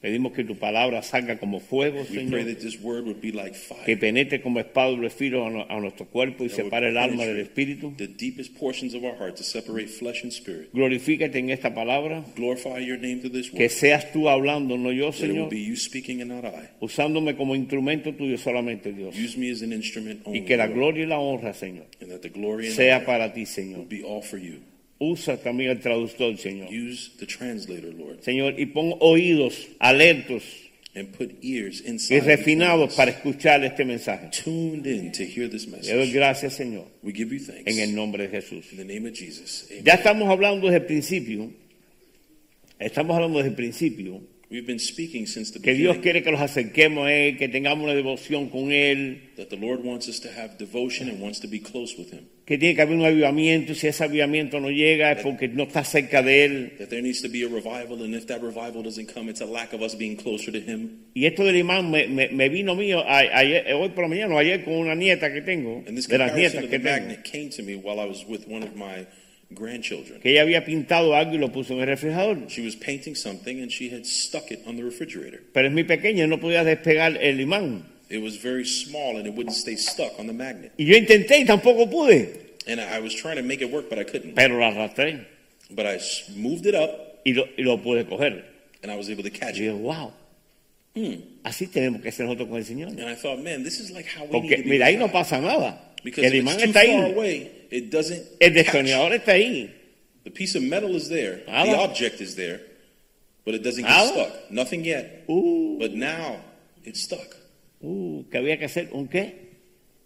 Pedimos que tu palabra salga como fuego, Señor. Que penetre como espada doble filo a, a, nuestro cuerpo y separe el alma del espíritu. Glorifícate en esta palabra. Que seas tú hablando, no yo, Señor. Usándome como instrumento tuyo solamente, Dios. y que la gloria y la honra, Señor, sea para ti, Señor. Usa también el traductor, Señor. Use the translator, Lord, Señor, y pon oídos alertos and put ears y refinados para escuchar este mensaje. tuned in to hear this Le doy message. gracias, Señor, We give you thanks en el nombre de Jesús. in the name of Jesus. Amen. Ya estamos hablando desde el principio, estamos hablando desde el principio, We've been speaking since the que Dios quiere que nos acerquemos a Él, que tengamos una devoción con Él, that the Lord wants us to have devotion and wants to be close with Him. que tiene que haber un avivamiento y si ese avivamiento no llega es porque no está cerca de Él. that there needs to be a revival, and if that revival doesn't come, it's a lack of us being closer to Him. Y esto del imán me, me- me vino mío a- ayer, hoy por la mañana, ayer con una nieta que tengo, And this de las nietas que tengo, came to me while I was with one of my grandchildren. que ella había pintado algo y lo puso en el refrigerador. She was painting something, and she had stuck it on the refrigerator. Pero es muy pequeña, no podía despegar el imán. It was very small, and it wouldn't stay stuck on the magnet. Y yo intenté y tampoco pude, And I was trying to make it work, but I couldn't. pero la arrastré But I moved it up, y lo, y lo pude coger. and I was able to catch Y it. yo, wow, Hmm. así tenemos que ser nosotros con el Señor. And I thought, man, this is like how we Porque need to be. mira, ahí no pasa nada. Because El imán está ahí, away, it doesn't el destornillador está ahí. The piece of metal is there, Nada. the object is there, but it doesn't get Nada. stuck. Nothing yet. Uh, But now it's stuck. uh, que había que hacer un qué?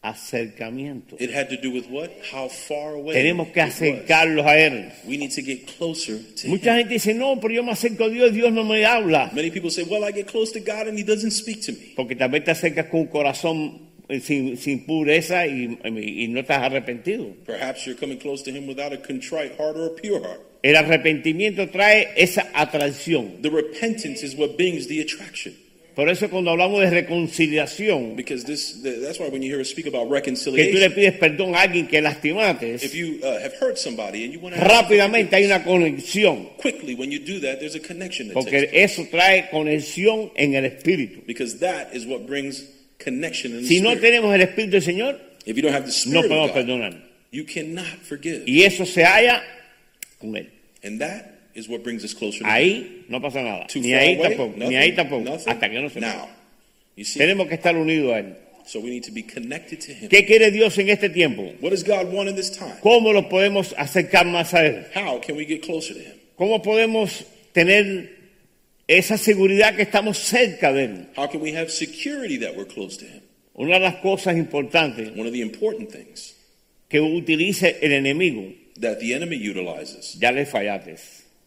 Acercamiento. It had to do with what? How far away. Tenemos que acercarlos a Él. We need to get closer to Mucha Him. gente dice, no, pero yo me acerco a Dios, Dios no me habla. Many people say, well, I get close to God and He doesn't speak to me. Porque tal vez te acercas con un corazón sin, sin pureza y, y no estás arrepentido. Perhaps you're coming close to Him without a contrite heart or a pure heart. El arrepentimiento trae esa atracción. The repentance is what brings the attraction. Por eso cuando hablamos de reconciliación, Because this, that's why when you hear us speak about que tú le reconciliation, pides perdón a alguien que lastimaste, if you uh, have hurt somebody and you want to rápidamente hay una conexión. quickly, when you do that, there's a connection that Porque eso trae conexión en el espíritu. Because that is what brings connection in the Si no spirit. tenemos el espíritu del Señor, If you don't have the no spirit podemos God, perdonar. you cannot forgive. Y eso se halla con Él. And that is what brings us closer to Him. Ahí no pasa nada. Too Ni far ahí away, tampoco. Ni nothing, ahí tampoco. nothing. Hasta que no se Now, you see, Tenemos que estar unidos a Él. so we need to be connected to Him. ¿Qué quiere Dios en este tiempo? What does God want in this time? ¿Cómo lo podemos acercar más a Él? How can we get closer to Him? ¿Cómo podemos tener esa seguridad que estamos cerca de Él? How can we have security that we're close to Him? Una de las cosas importantes One of the important things que utilice el enemigo, that the enemy utilizes. ya le fallaste.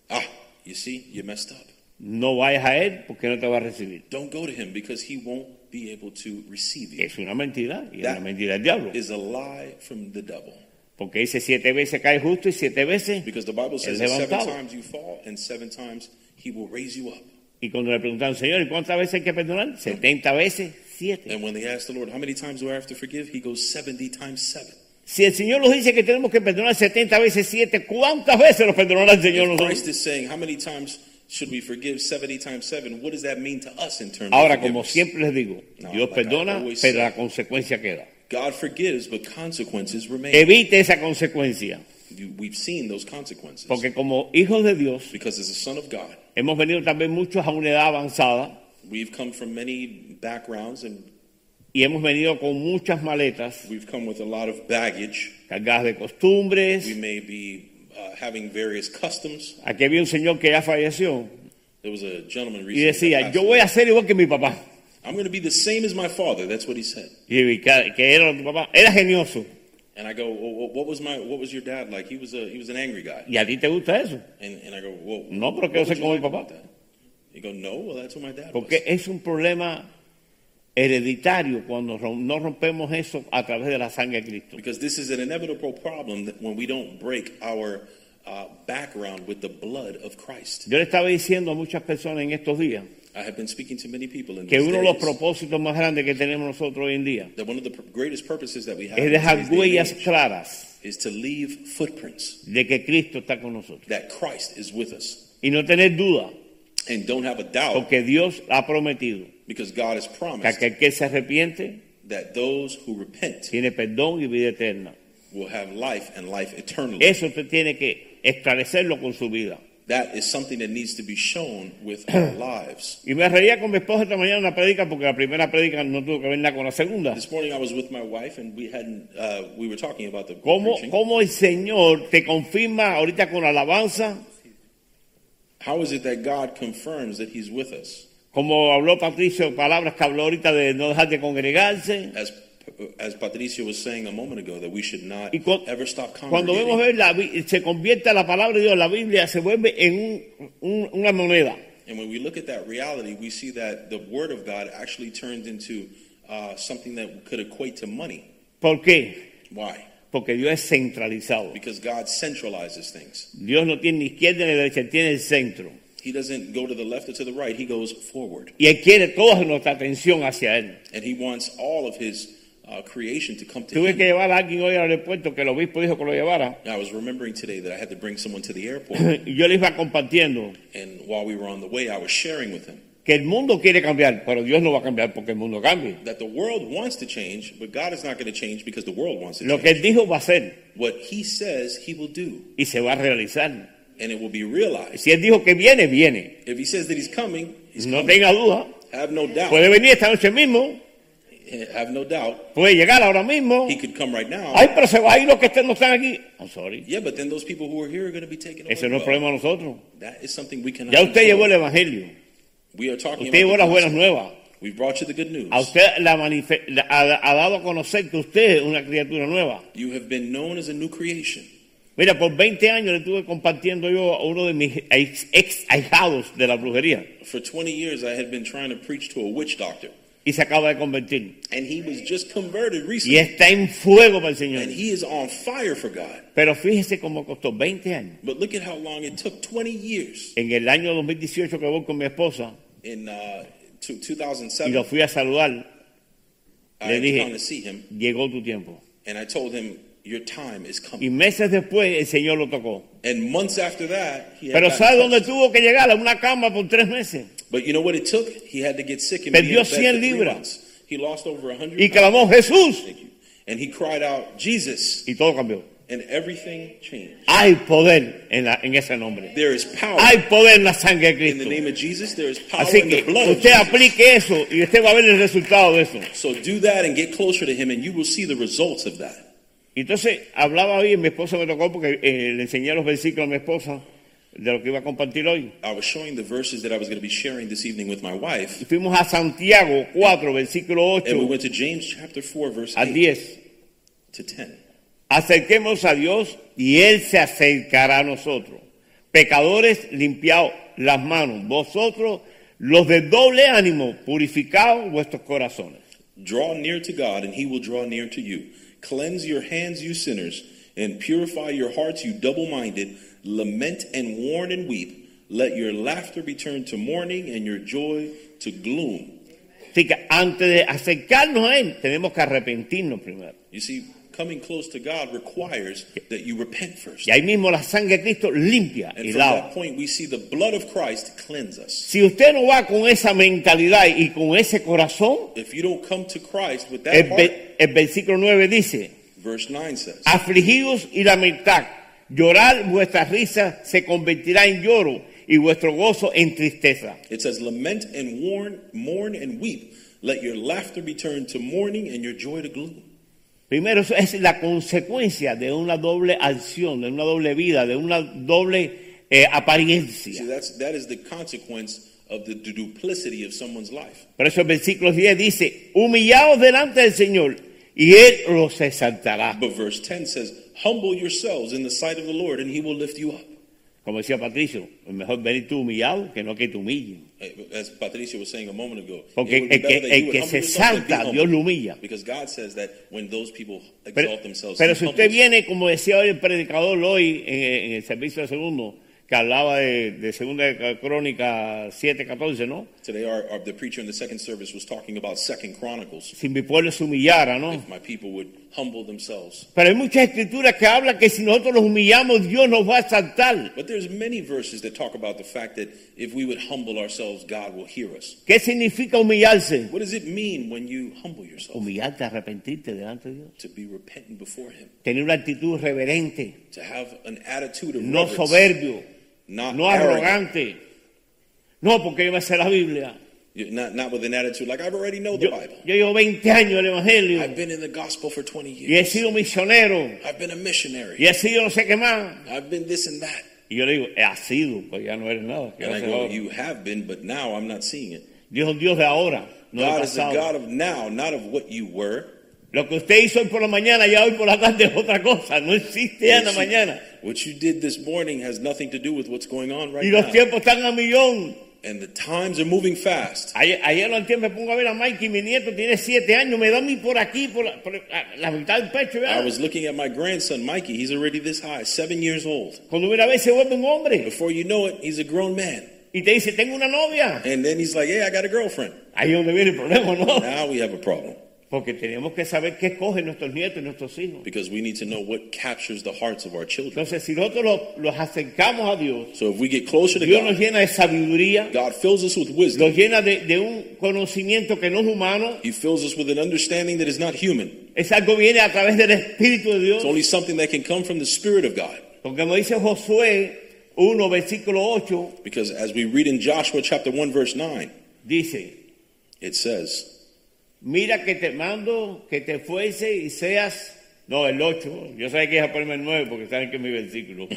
Ah, you see, you messed up. No vayas a Él porque no te va a recibir. Don't go to Him because He won't be able to receive you. Es una mentira y es That una mentira del diablo. Is a lie from the devil. Porque dice siete veces cae justo y siete veces. Because the Bible says that seven levantado. times you fall and seven times He will raise you up. Y cuando le preguntan, Señor, ¿y cuántas veces hay que perdonar? 70 veces, siete. And when they ask the Lord, how many times do I have to forgive? He goes 70 times seven. Si el Señor nos dice que tenemos que perdonar 70 veces 7, ¿cuántas veces nos perdonará el Señor nosotros? Christ is saying, how many times should we forgive 70 times seven? What does that mean to us in terms Ahora, of como siempre les digo, No, Dios like perdona, pero say. la consecuencia queda. God forgives, but consequences remain. Evite esa consecuencia, You- We've seen those consequences. porque como hijos de Dios, Because as a son of God, hemos venido también muchos a una edad avanzada we've come from many backgrounds and y hemos venido con muchas maletas we've come with a lot of baggage. cargadas de costumbres. We may be uh, having various customs. Aquí había un señor que ya falleció There was a gentleman y recently. decía, that yo passed voy a ser igual que mi papá. I'm going to be the same as my father. That's what he said. Y que, que era tu papá, era genioso. And I go, well, what was my, what was your dad like? He was a, he was an angry guy. ¿Y a ti te gusta eso? And, and I go, well, No, pero quiero ser como mi papá. He go, no, well, that's what my dad Porque was. es un problema hereditario cuando no rompemos eso a través de la sangre de Cristo. Because this is an inevitable problem that when we don't break our uh, background with the blood of Christ. Yo le estaba diciendo a muchas personas en estos días I have been speaking to many people in que these uno de los days propósitos más grandes que tenemos nosotros hoy en día that one of the pr- greatest purposes that we have es in dejar today's day and huellas age claras is to leave footprints de que Cristo está con nosotros. that Christ is with us Y no tener duda, and don't have a doubt porque Dios ha prometido because God has que promised aquel que se arrepiente that those who repent tiene perdón y vida eterna. will have life and life eternally. Eso usted tiene que esclarecerlo con su vida. That is something that needs to be shown with our lives. Y me reía con mi esposa esta mañana en una predica porque la primera predica no tuvo que ver nada con la segunda. This morning I was with my wife and we uh, we were talking about the ¿Cómo, preaching. cómo el Señor te confirma ahorita con alabanza? How is it that God confirms that He's with us? Como habló Patricio, palabras que habló ahorita de no dejar de congregarse. As as Patricio was saying a moment ago, that we should not Y cu- ever stop cuando vemos ver la, se convierte la palabra de Dios, la Biblia se vuelve en un- un- una moneda. And when we look at that reality, we see that the Word of God actually turns into uh, something that could equate to money. ¿Por qué? Why? Porque Dios es centralizado. Because God centralizes things. Dios no tiene ni izquierda ni derecha, tiene el centro. He doesn't go to the left or to the right, He goes forward. Y Él quiere toda nuestra atención hacia Él. And He wants all of His uh, creation to come to Tuve Him. que llevar a alguien hoy al aeropuerto que el obispo dijo que lo llevara. I was remembering today that I had to bring someone to the airport, Y yo le iba compartiendo and while we were on the way, I was sharing with him que el mundo quiere cambiar, pero Dios no va a cambiar porque el mundo cambie. that the world wants to change, but God is not going to change because the world wants to Lo que change. Él dijo va a ser What He says, He will do, y se va a realizar. and it will be realized. Si Él dijo que viene, viene. If He says that He's coming, He's No coming. tenga duda. Have no doubt. Puede venir esta noche mismo, Eh, I have no doubt. puede llegar ahora mismo. He could come right now. Ay, pero se va a ir los que estén- no están aquí. I'm sorry. Yeah, but then those people who are here are going to be taken away. Ese no es problema de nosotros. That is something we cannot Ya usted llevó el evangelio. We are talking Usted llevó about las buenas nuevas. We've brought you the good news. A usted la ha dado a conocer que usted es una criatura nueva. You have been known as a new creation. Mira, por 20 años le estuve compartiendo yo a uno de mis ex, ex ahijados de la brujería For 20 years, I had been trying to preach to a witch doctor, y se acaba de convertir. and he was just converted Y recently. está en fuego para el Señor. And he is on fire for God. Pero fíjese cómo costó 20 años. But look at how long it took 20 years. En el año 2018 que voy con mi esposa In uh, to y 2007, lo fui a saludar, I le dije- see him, llegó tu tiempo. and I told him, Your time is Y coming. meses después el Señor lo tocó. And months after that, he Pero ¿sabe dónde touched. tuvo que llegar? A una cama por tres meses. But you know what it took? He had to get sick and be in Perdió bed for 100 three libras. He lost over 100 Y clamó Jesús. And he cried out, Jesus, Y todo cambió. and everything changed. Hay poder en, la- en ese nombre. There is power Hay poder en la sangre de in the Cristo. name of Jesus. There is power Así in the que blood of usted Jesus. aplique eso y usted va a ver el resultado de eso. So do that and get closer to him, and you will see the results of that. Entonces hablaba hoy, y mi esposa me tocó porque eh, le enseñé los versículos a mi esposa de lo que iba a compartir hoy. I was showing the verses that I was going to be sharing this evening with my wife, Y fuimos a Santiago 4, versículo and we went to James chapter 4, verse a 8 10. to 10. Acerquemos a Dios y Él se acercará a nosotros. Pecadores, limpiaos las manos. Vosotros, los de doble ánimo, purificaos vuestros corazones. Draw near to God, and he will draw near to you. Cleanse your hands, you sinners, and purify your hearts, you double minded. Lament and mourn and weep. Let your laughter be turned to mourning and your joy to gloom. Así que antes de acercarnos a Él, tenemos que arrepentirnos primero. You see, coming close to God requires that you repent first. Y ahí mismo la sangre de Cristo limpia And y from lava. that point, we see the blood of Christ cleanse us. Si usted no va con esa mentalidad y con ese corazón, If you don't come to Christ with that el, heart, ve- el versículo 9 dice, verse 9 says, afligidos y lamentad, llorar vuestra risa se convertirá en lloro y vuestro gozo en tristeza. it says, Lament and mourn, mourn and weep. Let your laughter be turned to mourning and your joy to gloom. Primero, eso es la consecuencia de una doble acción, de una doble vida, de una doble eh, See, apariencia. that's, that is the consequence of the, the duplicity of someone's life. Por eso el versículo 10 dice, humillaos delante del Señor y Él los exaltará. But verse 10 says, Humble yourselves in the sight of the Lord, and he will lift you up. Como decía Patricio, mejor venir tú humillado que no que te humillen. Eh, As Patricia was saying a moment ago, Porque it would be el que- el que se yourself than be exalta, humble. Dios lo humilla. Because God says that when those people exalt Pero, themselves, pero si usted viene, como decía hoy el predicador hoy en, en el servicio de segundo, que hablaba de, de segunda crónica 7.14, ¿no? Today, our, our, the preacher in the second service was talking about Second Chronicles. Si mi pueblo se humillara, ¿no? If my people would humble themselves. Pero hay muchas escrituras que hablan que si nosotros los humillamos, Dios nos va a exaltar. But there's many verses that talk about the fact that if we would humble ourselves, God will hear us. ¿Qué significa humillarse? What does it mean when you humble yourself? Humillarte, arrepentirte delante de Dios. To be repentant before Him, Tener una actitud reverente, to have an attitude of no reverence, soberbio, not no arrogant, arrogante. No, porque yo me sé la Biblia. Not not with an attitude like I've already know the Yo, Bible. yo llevo 20 años el Evangelio I've been in the gospel for 20 y he years. sido misionero I've been a missionary. y he sido no sé qué más. I've been this and that. Y yo le digo, ha sido, pues ya no eres nada. And I go, you have been, but now I'm not seeing it. Dios Dios de ahora, no God is the. God of now, not of what you were. Lo que usted hizo hoy por la mañana, ya hoy por la tarde es otra cosa. No existe ya en la What you- mañana. What you did this morning has nothing to do with what's going on right Y los now. tiempos están a millón. And the times are moving fast. Ayer, ayer no tiempo me pongo a ver a Mikey, mi nieto tiene siete años, me da mí por aquí, por la, por la- la mitad del pecho. I was looking at my grandson, Mikey. He's already this high, seven years old. Cuando mira a ver se vuelve un hombre Before you know it, he's a grown man. y te dice, tengo una novia. And then he's like, hey, I got a girlfriend. Ahí donde viene el problema, ¿no? Now we have a problem Porque tenemos que saber qué escogen nuestros nietos y nuestros hijos. because we need to know what captures the hearts of our children. Entonces, si nosotros los, los acercamos a Dios, So if we get closer to Dios nos God, llena de sabiduría, God fills us with wisdom. nos llena de, de un conocimiento que no es humano, He fills us with an understanding that is not human. es algo que viene a través del Espíritu de Dios. It's only something that can come from the Spirit of God. Porque como dice Josué 1, versículo 8, Because as we read in Joshua chapter 1, verse 9, dice, it says, mira que te mando que te fuese y seas, no, el 8, yo sabía que iba a ponerme el 9 porque saben que es mi versículo.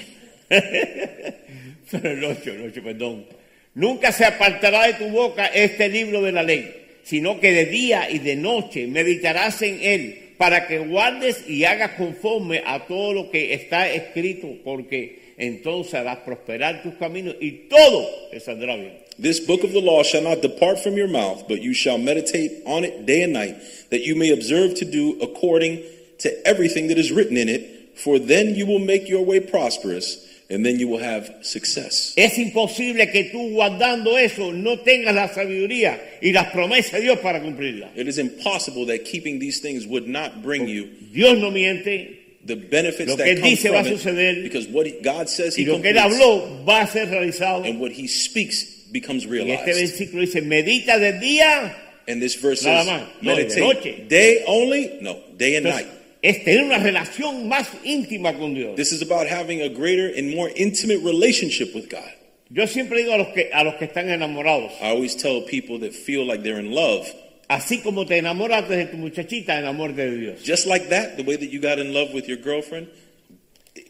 Pero el 8, el 8, perdón. Nunca se apartará de tu boca este libro de la ley, sino que de día y de noche meditarás en él para que guardes y hagas conforme a todo lo que está escrito, porque entonces harás prosperar tus caminos y todo te saldrá bien. This book of the law shall not depart from your mouth, but you shall meditate on it day and night, that you may observe to do according to everything that is written in it. For then you will make your way prosperous, and then you will have success. Es imposible que tú guardando eso no tengas la sabiduría y las promesas de Dios para cumplirlas. It is impossible that keeping these things would not bring you Dios no miente the benefits Lo que that come dice va from a suceder. it, because what he- God says y He lo que él completes, habló va a ser realizado. and what He speaks becomes Y este realized. versículo dice, medita de día. And this verse Nada says, más. No, de meditate noche. day only, no, day and Entonces, night. es tener una relación más íntima con Dios. This is about having a greater and more intimate relationship with God. Yo siempre digo a los que a los que están enamorados, I always tell people that feel like they're in love, así como te enamoraste de tu muchachita, enamórate de Dios. just like that, the way that you got in love with your girlfriend,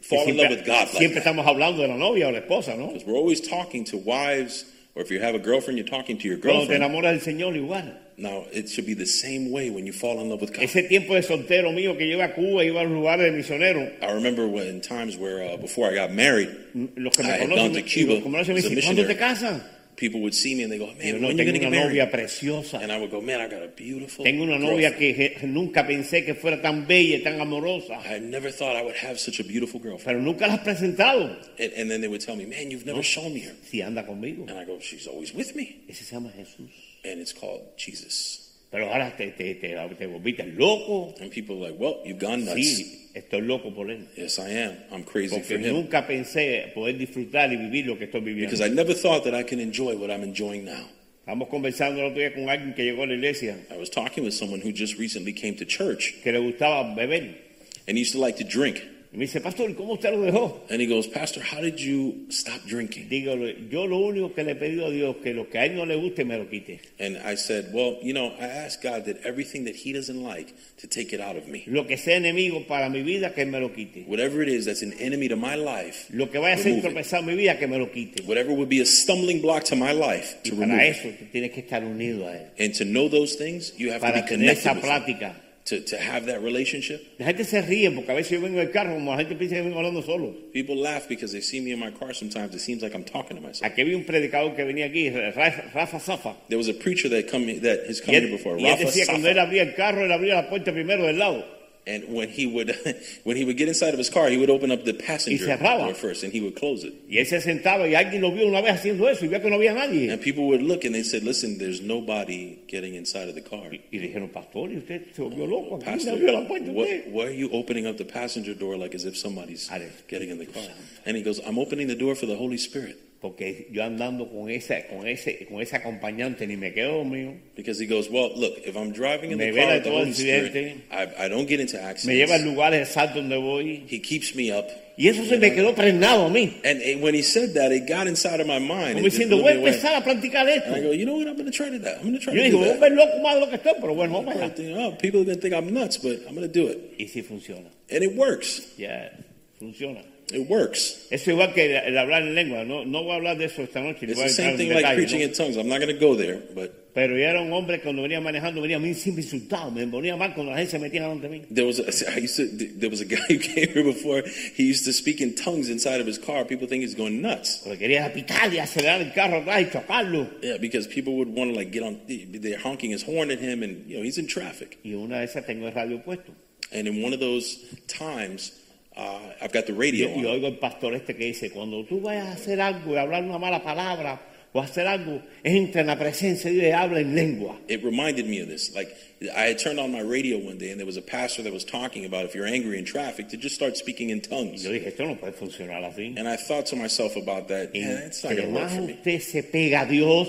fall in love siempre with God like siempre that. estamos hablando de la novia o la esposa, ¿no? Because we're always talking to wives, or if you have a girlfriend, you're talking to your Cuando te girlfriend. enamoras del Señor igual. Now, it should be the same way when you fall in love with God. Ese tiempo de soltero mío que lleva a Cuba, iba a los lugares de misionero, I remember when times where uh, before I got married, los que me I had gone to Cuba los que me conocen me dicen, ¿cuándo te casas? People would see me and they go, "Man, no, tengo gonna una get married?" preciosa. And I would go, "Man, I got a beautiful Tengo una novia girlfriend. que nunca pensé que fuera tan bella y tan amorosa. I never thought I would have such a beautiful girlfriend." Pero nunca la has presentado. And, and then they would tell me, "Man, you've never shown me her." Si anda conmigo. And I go, "She's always with me." Ese se llama Jesús. And it's called Jesus. Pero ahora te, te, te, te volviste loco. And people are like, "Well, you've gone nuts." Sí, estoy loco por él. Yes, I am. I'm crazy for Porque him nunca pensé poder disfrutar y vivir lo que estoy viviendo. because I never thought that I can enjoy what I'm enjoying now. Estamos conversando el otro día con alguien que llegó a la iglesia I was talking with someone who just recently came to church que le gustaba beber. and he used to like to drink. Y me dice, pastor, ¿y ¿cómo usted lo dejó? And he goes, Pastor, how did you stop drinking? Digo, yo lo único que le he pedido a Dios que lo que a él no le guste me lo quite. And I said, Well, you know, I asked God that everything that he doesn't like to take it out of me. Lo que sea enemigo para mi vida, que me lo quite. Whatever it is that's an enemy to my life, Lo que vaya a ser tropezar mi vida, que me lo quite. whatever would be a stumbling block to my life, Y to para remove it. eso tú tienes que estar unido a él. And to know those things, you have to Para be tener connected esa with him. To, to have that relationship. La gente se ríe porque a veces yo vengo en carro como la gente piensa que vengo hablando solo. People laugh because they see me in my car sometimes. It seems like I'm talking to myself. Aquí había un predicador que venía aquí, Rafa, Rafa There was a preacher that come that has come here before, y él Rafa decía que cuando él Safa. abría el carro, él abría la puerta primero del lado. And when he would when he would get inside of his car, he would open up the passenger door first and he would close it. Y él se sentaba y alguien lo vio una vez haciendo eso y vio que no había nadie. And people would look and they said, "Listen, there's nobody getting inside of the car." Y dijeron, pastor, usted se volvió uh, loco? ¿Quién Pastor, abrió la puerta what, why are you opening up the passenger door like as if somebody's getting in the car? And he goes, I'm opening the door for the Holy Spirit. Porque yo andando con esa, con ese, con ese acompañante ni me quedo mío. Because he goes, Well, look, if I'm driving in the Me car vela with the Holy Spirit. I, I don't get into Me lleva a accidents. lugares exactos donde voy. He keeps me up. Y eso se me quedó pregnado a mí. And, and when he said that, it got inside of my mind. Como diciendo, voy a empezar a practicar esto. And I go, you know what? I'm going to try to that. I'm going to try Yo to digo, ver loco más de lo que estoy, pero bueno, vamos allá. think, oh, people are going to think I'm nuts, but I'm going to do it. Y sí funciona. And it works. Ya, funciona. It works. Eso igual que el, hablar en lengua. No, no voy a hablar de eso esta noche. It's the same thing like preaching in tongues. I'm not going to go there, but Pero yo era un hombre cuando venía manejando, venía a mí siempre insultado. Me ponía mal cuando la gente se metía delante de mí. There was a, I used to, there was a guy who came here before. He used to speak in tongues inside of his car. People think he's going nuts. Porque quería y acelerar el carro atrás y chocarlo. Yeah, because people would want to like get on. They're honking his horn at him, and you know he's in traffic. Y una de esas tengo el radio puesto. And in one of those times, uh, I've got the radio y on. oigo el pastor este que dice, cuando tú vayas a hacer algo y hablar una mala palabra o hacer algo, entra en la presencia y habla en lengua. It reminded me of this. Like I had turned on my radio one day, and there was a pastor that was talking about if you're angry in traffic, to just start speaking in Y tongues. yo dije, esto no puede funcionar así. And I thought to myself about that. Y Yeah, it's not going to work for me. usted se pega a Dios,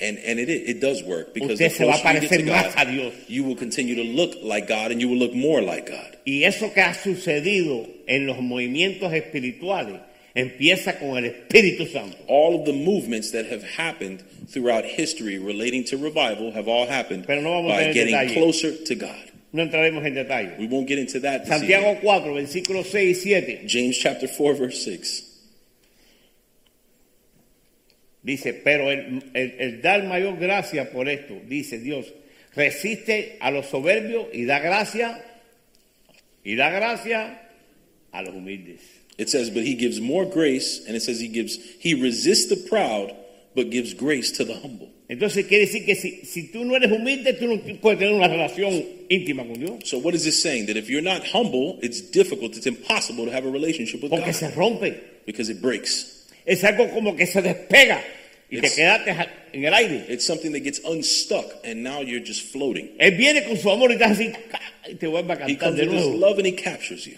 And and it it does work because Usted the se va a closer you get to parecer más a God, Dios. you will continue to look like God, and you will look more like God. y eso que ha sucedido en los movimientos espirituales empieza con el Espíritu Santo. all of the movements that have happened throughout history relating to revival have all happened Pero no vamos by getting detalle. closer to God. No entraremos en detalle. We won't get into that. Santiago 4, versículos 6 y 7. James chapter 4 verse 6. Dice, pero el, el- el dar mayor gracia por esto, dice Dios, resiste a los soberbios y da gracia, y da gracia a los humildes. It says but he gives more grace and it says he gives he resists the proud but gives grace to the humble. Entonces quiere decir que si, si tú no eres humilde, tú no puedes tener una relación íntima con Dios. So what is this saying? That if you're not humble, it's difficult, it's impossible to have a relationship with Porque God se rompe. because it breaks. Es algo como que se despega y te quedaste en el aire. It's something that gets unstuck and now you're just floating. Él viene con su amor y te hace así, y te vuelve a He cantar comes de nuevo. love and he captures you.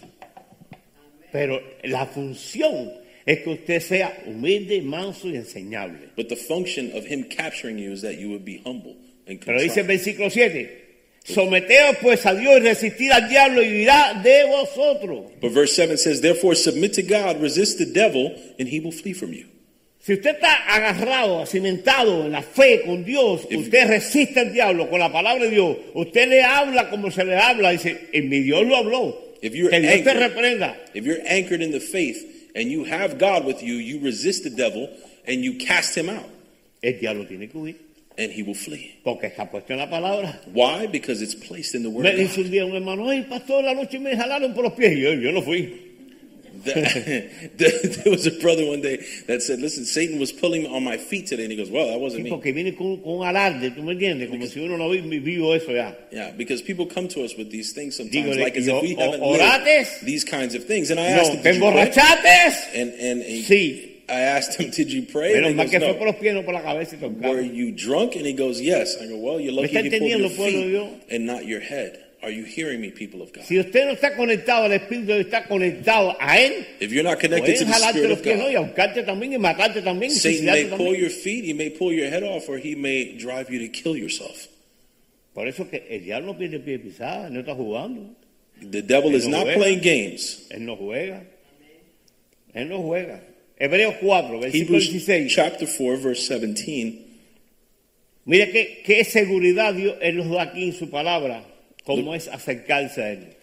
Pero la función es que usted sea humilde, manso y enseñable. But the function of him capturing you is that you would be humble and Pero dice el contrite. versículo 7, someteos pues a Dios y resistir al diablo y huirá de vosotros. But verse 7 says, Therefore submit to God, resist the devil, and he will flee from you. Si usted está agarrado, cimentado en la fe con Dios, If- usted resiste al diablo con la palabra de Dios, usted le habla como se le habla, dice, en mi Dios lo habló. If you're que Dios te anchored- reprenda. If you're anchored in the faith and you have God with you, you resist the devil and you cast him out, El diablo tiene que huir, and he will flee. porque está puesto en la palabra. Why? Because it's placed in the word Me dice un día un hermano, ay pastor, la noche me jalaron por los pies. Yo, yo no fui. The- there was a brother one day that said, Listen, Satan was pulling on my feet today. And he goes, Well, that wasn't me. porque viene con, con alarde, ¿tú me entiendes? Como si uno no vivió eso ya. Yeah, because people come to us with these things sometimes, like as if we haven't lived these kinds of things. And I asked No, him, ¿te Did you pray? emborrachaste? And, and he- Sí. I asked him, Did you pray? Menos And mal que goes, fue por los pies, no por la cabeza y Were you drunk? And he goes, Yes. I go, Well, you're lucky you pulled your entendiendo, pueblo de Dios? feet and not your head. Are you hearing me, people of God? Si usted no está conectado al Espíritu, está conectado a Él, If you're not connected to the Spirit of pies ¿no? y God, ahorcarte también y matarte también Satan may pull your feet, he may pull your head off, or he may drive you to kill yourself. Por eso que el diablo no pie pisada, no está jugando. The devil is no not juega. playing games. Él no juega. Él no juega. Hebreos 4, versículo Hebrews 16. chapter 4, verse 17. Mire qué, qué seguridad Dios Él nos da aquí en su palabra, como es acercarse a Él.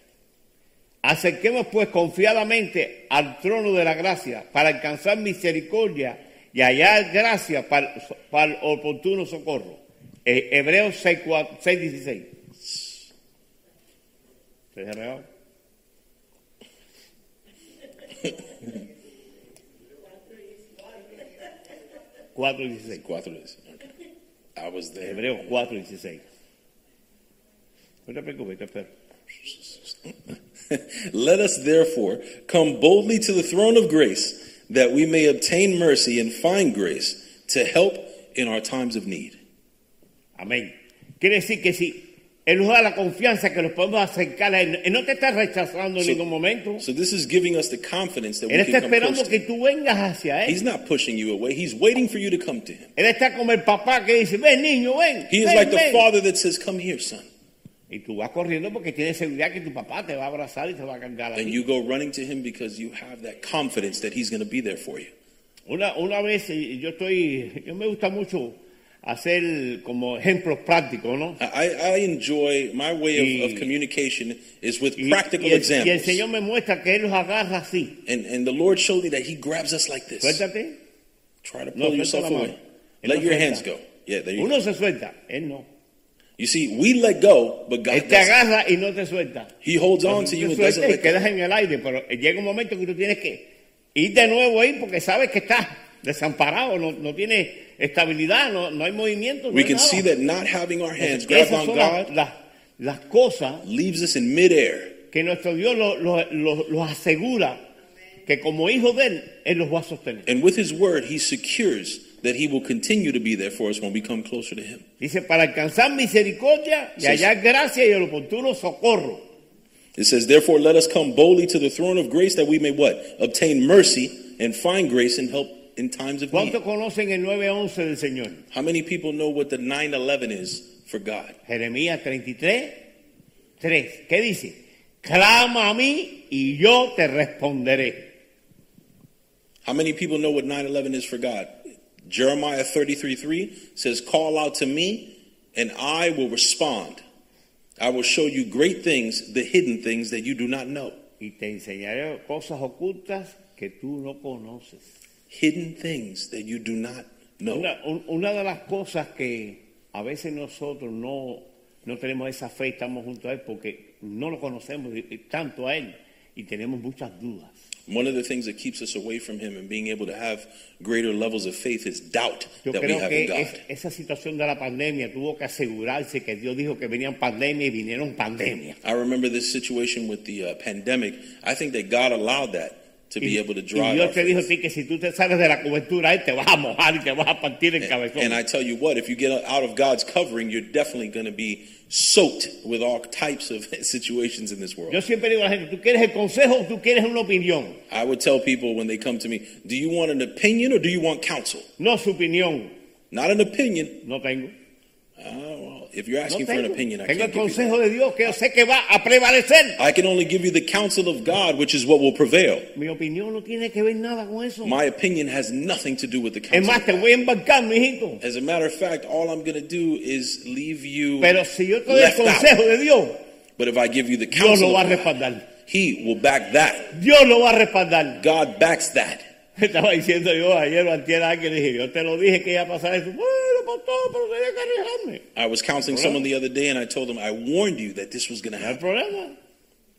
Acerquemos pues confiadamente al trono de la gracia para alcanzar misericordia y hallar gracia para, para el oportuno socorro. Eh, Hebreos 6, 4, 6, 16. ¿Se cerró? Cuatro y dieciséis. Cuatro is. Okay. I was there. Hebreos 4 y 16. No te. Let us therefore come boldly to the throne of grace that we may obtain mercy and find grace to help in our times of need. Amén. Quiere decir que si Él nos da la confianza que nos podemos acercar a Él, Él no te está rechazando en So- ningún momento. So this is giving us the confidence that Él we está can come esperando close que tú vengas hacia Él. He's not pushing you away. He's waiting for you to come to him. Él está como el papá que dice, ven niño, ven. He is ven, like the ven". father that says, come here, son. Y tú vas corriendo porque tienes seguridad que tu papá te va a abrazar y te va a cargar a And you go running to him because you have that confidence that he's going to be there for you. Una, una vez eh, yo estoy, yo me gusta mucho hacer como ejemplos prácticos, ¿no? I, I enjoy my way of, Y- of communication is with Y, practical y el, y el examples. Señor me muestra que Él los agarra así. And, and the Lord showed me that he grabs us like this. Suéltate. Try to No, pull suelta yourself away. Él Let no your suelta. hands go. Yeah, there you Uno go. se suelta, Él no. You see, we let go, but God Él te doesn't. agarra y no te suelta. He holds on to you and doesn't let go. quedas en el aire, pero llega un momento que tú tienes que ir de nuevo ahí porque sabes que estás desamparado, no, no tienes estabilidad, no, no hay movimiento. no We hay can nada. see that not having our hands grabbed on God las, las- las cosas leaves us in midair. que nuestro Dios los lo, asegura que como hijo de Él, Él los va a sostener. And with his word, he secures that he will continue to be there for us when we come closer to him. Dice, para alcanzar misericordia y hallar gracia y el oportuno socorro. It says, Therefore, let us come boldly to the throne of grace that we may what? Obtain mercy and find grace and help in times of need. ¿Cuántos conocen el 911 del Señor? How many people know what the 911 is for God? Jeremías 33, 3. ¿Qué dice? Clama a mí y yo te responderé. How many people know what 911 is for God? Jeremiah 33 3 says, Call out to me, and I will respond. I will show you great things, the hidden things that you do not know. Y te enseñaré cosas ocultas que tú no conoces. Hidden things that you do not know. Una, una de las cosas que a veces nosotros no, no tenemos esa fe, estamos junto a Él porque no lo conocemos tanto a Él y tenemos muchas dudas. One of the things that keeps us away from Him and being able to have greater levels of faith is doubt Yo that we have in God. es- esa situación de la pandemia tuvo que asegurarse que Dios dijo que venían pandemia y vinieron pandemia. I remember this situation with the uh, pandemic. I think that God allowed that to be able to y drive Dios te dijo a ti que si tú te sales de la cobertura, Él te vas a mojar y te vas a partir el cabezón. And I tell you what, if you get out of God's covering, you're definitely going to be soaked with all types of situations in this world. Yo siempre digo a la gente, ¿tú quieres el consejo o tú quieres una opinión? I would tell people when they come to me, do you want an opinion or do you want counsel? No su opinión, Not an opinion. no tengo. Well, if you're No asking for an opinion, I Tengo el can't give you consejo that. de Dios que yo sé que va a prevalecer. I can only give you the counsel of God, which is what will prevail. Mi opinión no tiene que ver nada con eso. My opinion has nothing to do with the Es counsel. más, of te voy a embarcar, mijito. As a matter of fact, all I'm going to do is leave you Pero si yo te doy el left consejo out. de Dios, But if I give you the Dios counsel, lo va a of God, respaldar. He will back that. Dios lo va a respaldar. God backs that. Estaba diciendo yo ayer o antier a alguien, dije, yo te lo dije que iba a pasar eso. Bueno, pastor, pero tenía que arriesgarme. I was counseling someone the other day and I told them, I warned you that this was going to No hay happen. problema.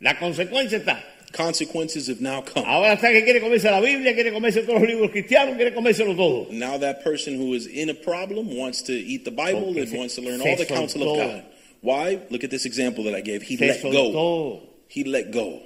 La consecuencia está. Consequences have now come. Ahora está que quiere comerse la Biblia, quiere comerse todos los libros cristianos, quiere comérselo todo. Now that person who is in a problem wants to eat the Bible Porque and se- wants to learn all the counsel of. God. Why? Look at this example that I gave. He Se let go. He let go.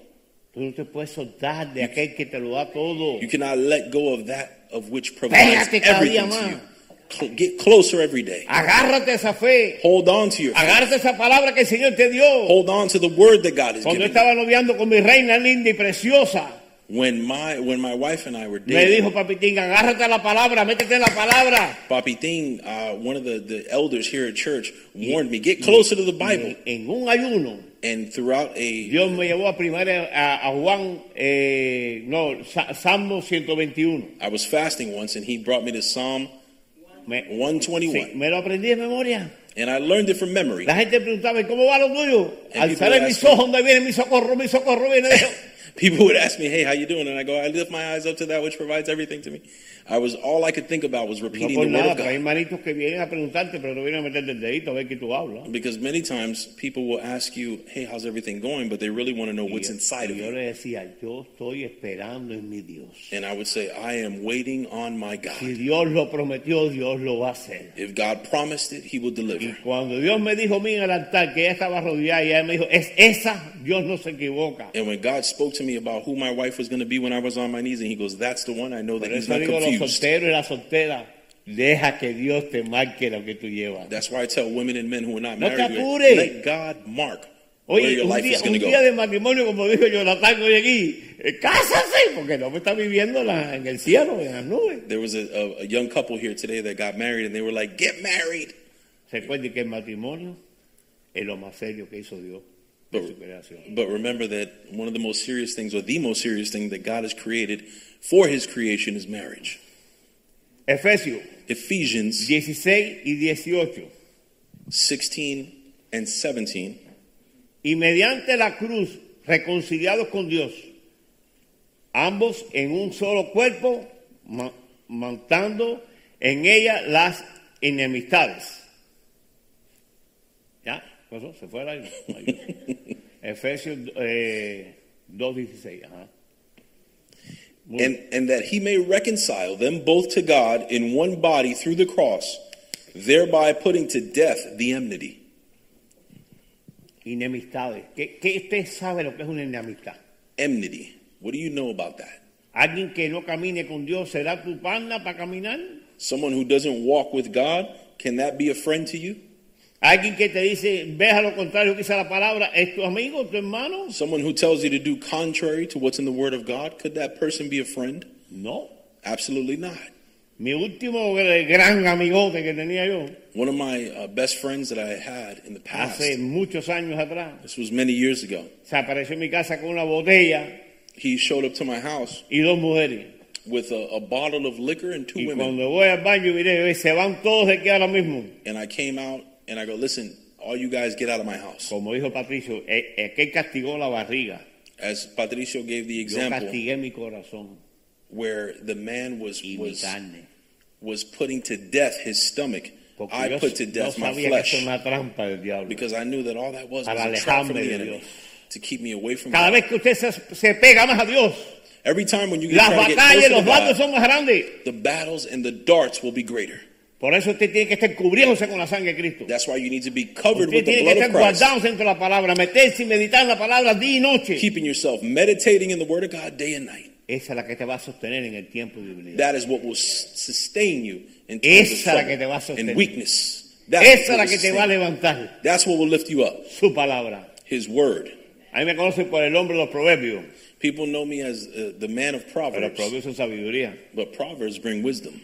Tú no te puedes soltar de aquel que te lo da todo. You cannot let go of that of which provides Pégate everything to you. Get closer every day. Agárrate esa fe. Hold on to your faith. Agárrate esa palabra que el Señor te dio. Hold on to the word that God has Cuando given you. estaba noviando con mi reina linda y preciosa, When my when my wife and I were me dating, dijo Papitín, agárrate la palabra, métete en la palabra. Papi Thing, uh, one of the, the elders here at church, warned me, get closer to the Bible. En un ayuno, And throughout a Dios me llevó a primaria a, a Juan, eh, no, Sa- Salmo 121. I was fasting once and he brought me to Psalm Me, 121. sí, me lo aprendí de memoria. And I learned it from memory. La gente preguntaba, cómo va lo tuyo? Alzaré mis me- ojos, ¿dónde viene mi socorro? Mi socorro viene de People would ask me, "Hey, how you doing?" And I go, "I lift my eyes up to that which provides everything to me." I was all I could think about was repeating por the word nada, of pero hay God. manitos que vienen a preguntarte, pero no vienen a meterte el dedito a ver qué tú hablas. Because many times people will ask you, "Hey, how's everything going?" But they really want to know what's Y- inside of yo you. le decía, yo estoy esperando en mi Dios. And I would say, "I am waiting on my Si God. Dios lo prometió, Dios lo va a hacer. If God promised it, He will Y deliver." cuando Dios me dijo a mí en el altar que ella estaba rodeada y ella me dijo, es esa, Dios no se equivoca. And when God spoke to me about who my wife was going to be when I was on my knees, and He goes, "That's the one." I know that Por He's not digo a los confused. Solteros y las solteras, deja que Dios te marque lo que tú llevas. That's why I tell women and men who are not No married, apures. let God mark where Oye, your un life día, is going un to día go. de matrimonio, como dijo Jonathan hoy aquí, eh, cásase, porque no me está viviendo la- en el cielo, en las nubes. There was a, a, a young couple here today that got married, and they were like, "Get married." Recuerde que el matrimonio es lo más serio que hizo Dios But, but remember that one of the most serious things, or the most serious thing that God has created for His creation, is marriage. Efesios Ephesians 16 y 18. 16 and 17. Y mediante la cruz, reconciliados con Dios, ambos en un solo cuerpo, matando en ella las enemistades. ¿Ya? ¿Pasó? ¿Se fue? Ahí. Efesios eh, 2.16. Ajá. And, and that he may reconcile them both to God in one body through the cross, thereby putting to death the enmity. Enemistades. ¿Qué, ¿Qué usted sabe lo que es una enemistad? Enmity. What do you know about that? ¿Alguien que no camine con Dios será tu pana para caminar? Someone who doesn't walk with God, can that be a friend to you? Alguien que te dice, ves a lo contrario que dice la palabra, ¿es tu amigo, tu hermano? Someone who tells you to do contrary to what's in the Word of God, could that person be a friend? No. Absolutely not. Mi último gran amigote que tenía yo, One of my uh, best friends that I had in the past, hace muchos años atrás, this was many years ago, se apareció en mi casa con una botella he showed up to my house y dos mujeres. with a, a bottle of liquor and two Y women. cuando voy al baño, miré, se van todos de aquí ahora mismo. And I came out and I go, listen, all you guys get out of my house. Como dijo Patricio, que castigó la barriga. As Patricio gave the Yo example castigué mi corazón where the man was was was putting to death his stomach, Porque I yo put to no death my sabía que eso flesh because I knew that all that was was a trap from the enemy Dios. to keep me away from Cada God. vez que usted se, se pega más a Dios, Every time when you get, las to get closer to los God, son más grandes. the battles and the darts will be greater. Por eso usted tiene que estar cubriéndose con la sangre de Cristo. That's why you need to be covered Usted with the tiene que blood estar of guardándose dentro de la palabra, meterse y meditar en la palabra día y noche. keeping yourself meditating in the Word of God day and night. Esa es la que te va a sostener en el tiempo de debilidad. That is what will sustain you in times of Esa es la que te va a sostener. and weakness. That's Esa es what la will que te va a levantar, That's what will lift you up. su palabra. His Word. A mí me conocen por el hombre de los proverbios, People know me as uh, the man of pero Proverbs, proverbios son sabiduría. but Proverbs bring wisdom.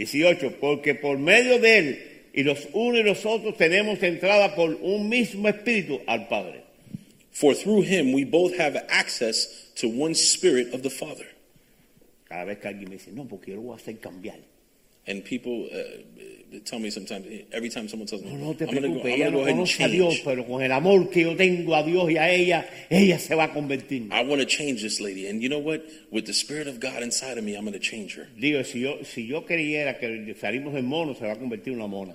18, porque por medio de él y los unos y los otros tenemos entrada por un mismo espíritu al Padre. For through him we both have access to one spirit of the Father. Cada vez que alguien me dice, no, porque yo lo voy a hacer cambiar. And people uh, tell me sometimes, every time someone tells me, No, no te I'm going to go, ella no and conoce a Dios, pero con el amor que yo tengo a Dios y a ella, ella se va a convertir. I want to change this lady. And you know what? With the Spirit of God inside of me, I'm going to change her. Digo, si yo, si yo creyera que salimos en mono, se va a convertir en una mona.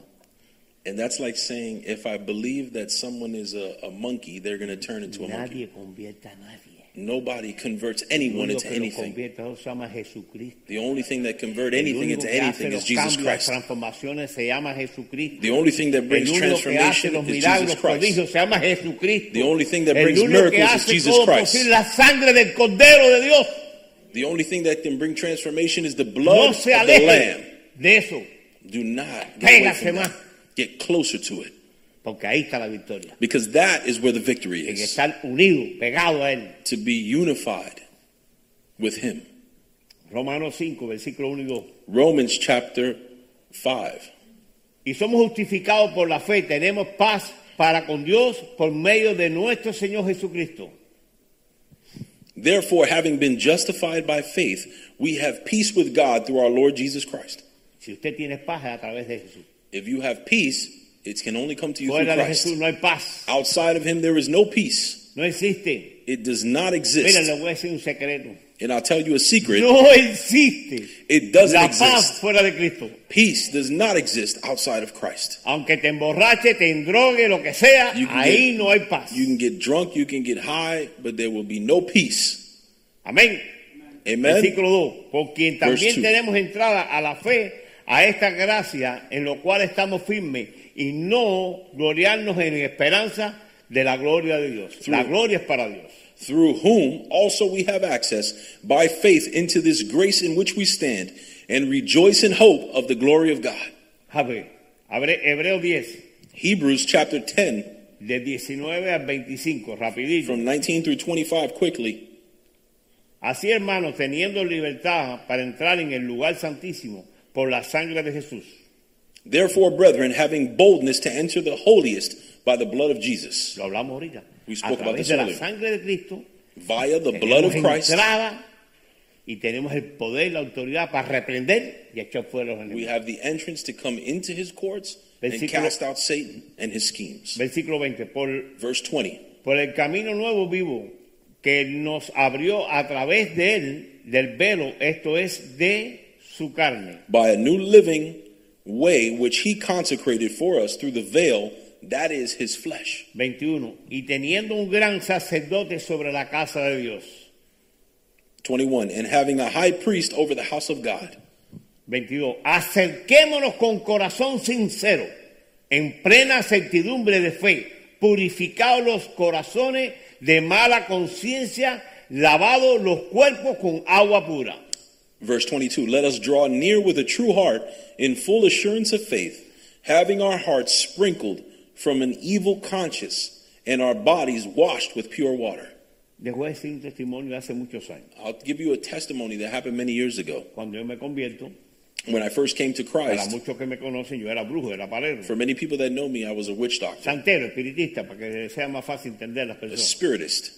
And that's like saying, if I believe that someone is a, a monkey, they're going to turn into a monkey. Nadie a nadie. Nobody converts anyone into anything. convierte a Dios se llama Jesucristo. The only thing that convert El anything into anything is Jesus Christ. transformaciones se llama Jesucristo. The only thing that brings único que hace transformation is Jesus Christ. prodigios, se llama Jesucristo. The only thing that brings miracles is Jesus Christ. posible, la sangre del Cordero de Dios. The only thing that can bring transformation is the blood of the Lamb. Do not get away from that. Get closer to it. Porque ahí está la victoria. Because that is where the victory En is. estar unido, pegado a Él. To be unified with Him. Romanos 5, versículo 1 y 2. Romans chapter 5. Y somos justificados por la fe, tenemos paz para con Dios por medio de nuestro Señor Jesucristo. Therefore, having been justified by faith, we have peace with God through our Lord Jesus Christ. Si usted tiene paz es a través de Jesús. If you have peace, it can only come to you through Fuera de Christ. Jesús no hay paz. Outside of Him, there is no peace. No existe. It does not Mira, exist. le voy a decir un secreto. And I'll tell you a secret. No existe It doesn't la paz exist. fuera de Cristo. Peace does not exist outside of Christ. Aunque te emborrache, te endrogue, lo que sea, You can ahí get- no hay paz. You can get drunk, you can get high, but there will be no peace. Amén. Amen. Versículo 2. Por quien también two. tenemos entrada a la fe, a esta gracia en lo cual estamos firmes y no gloriarnos en esperanza de la gloria de Dios. La Through- gloria es para Dios. through whom also we have access by faith into this grace in which we stand and rejoice in hope of the glory of God. A ver, abre Hebreo 10, Hebrews chapter 10, de 19 al 25, rapidito. from 19 through 25, quickly. Así, hermanos, teniendo libertad para entrar en el lugar santísimo por la sangre de Jesús, Therefore, brethren, having boldness to enter the holiest by the blood of Jesus, lo hablamos ahorita, We a spoke about this de la earlier. sangre de Cristo, via the blood of Christ, entrada y tenemos el poder, la autoridad para reprender y echar fuera los we have the entrance to come into his courts and cast out Satan and his schemes. Versículo 20, por, Verse 20. por el camino nuevo vivo que nos abrió a través de él, del velo, esto es de su carne. by a new living way which he consecrated for us through the veil that is his flesh 21. Y teniendo un gran sacerdote sobre la casa de Dios. 21 and having a high priest over the house of god 22. Acerquémonos con corazón sincero, en plena certidumbre de fe, purificados los corazones de mala conciencia, lavados los cuerpos con agua pura. Verse 22 let us draw near with a true heart in full assurance of faith having our hearts sprinkled from an evil conscience and our bodies washed with pure water. Les voy a decir un testimonio hace muchos años. i'll give you a testimony that happened many years ago. Cuando yo me convierto, when i first came to christ que me conocen, yo era brujo, era for many people that know me i was a witch doctor. Santero, espiritista, para que sea más fácil entender las a spiritist.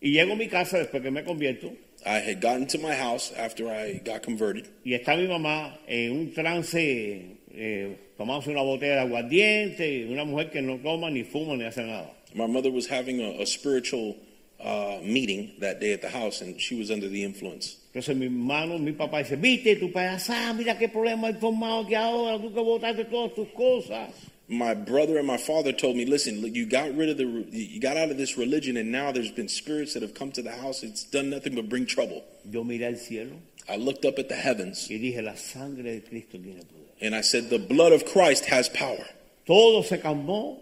Y llego a mi casa después que me convierto i had gotten to my house after i got converted y está mi mamá en un trance eh, tomándose una botella de aguardiente, una mujer que no toma ni fuma ni hace nada. My mother was having a, a spiritual uh, meeting that day at the house, and she was under the influence. Entonces mi hermano, mi papá dice, viste tu payasá, mira qué problema hay formado que ahora, tú que botaste todas tus cosas. My brother and my father told me, "Listen, you got rid of the, you got out of this religion, and now there's been spirits that have come to the house. It's done nothing but bring trouble." Yo miré al cielo I looked up at the heavens, y dije, la sangre de Cristo tiene poder. and I said, "The blood of Christ has power." Todo se calmó,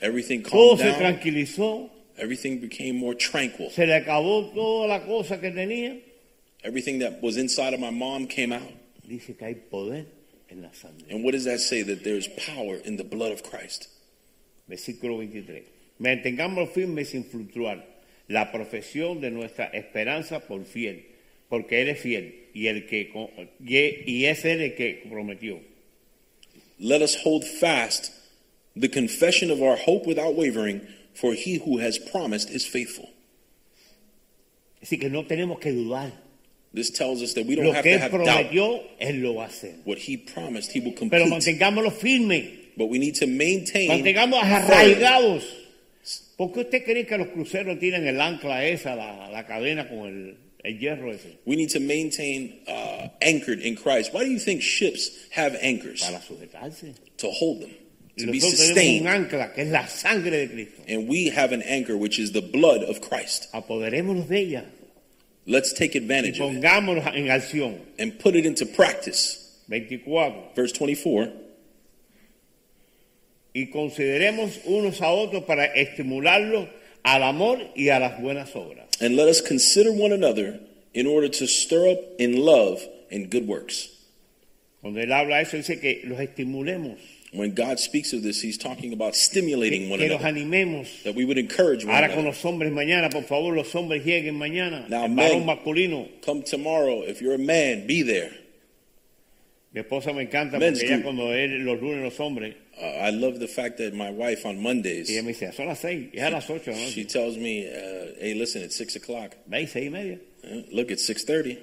Everything todo calmed se down. tranquilizó, Everything became more tranquil. se le acabó toda la cosa que tenía. Everything that was inside of my mom came out. Dice que hay poder en la sangre. And what does that say? That there's power in the blood of Christ. Versículo 23. Mantengamos sin fluctuar la profesión de nuestra esperanza por fiel, porque Él es fiel y, el que, y y es Él el que prometió. Let us hold fast the confession of our hope without wavering, for he who has promised is faithful. Así que no tenemos que dudar. This tells us that we don't Lo have que to have doubt. Él lo va a hacer. What he promised, he will Pero complete. mantengámoslo firme, But we need to maintain. mantengamos arraigados. ¿Por qué usted cree que los cruceros tienen el ancla esa, la, la cadena con el, el hierro ese? We need to maintain uh, anchored in Christ. Why do you think ships have anchors? Para sujetarse. To hold them, Y to be tenemos un sustained. ancla que es la sangre de Cristo. And we have an anchor, which is the blood of Christ. Apoderémonos de ella Let's take y advantage of it pongámonos en acción. and put it into practice. 24. Verse 24. Y consideremos unos a otros para estimularlos al amor y a las buenas obras. And let us consider one another in order to stir up in love and good works. Cuando él habla eso, dice que los estimulemos, When God speaks of this, He's talking about stimulating one que los another, animemos. that we would encourage one Ahora con another. los hombres mañana, por favor, los hombres lleguen mañana. Now, el varón masculino. Come tomorrow. If you're a man, be there. Mi esposa me encanta Men's porque ella cuando él, los lunes los hombres, Uh, I love the fact that my wife on Mondays, ella me dice, son las seis, es a las ocho, she tells me, uh, "Hey, listen, it's six o'clock. ¿Veis? Seis y media. Uh, Look, it's six thirty.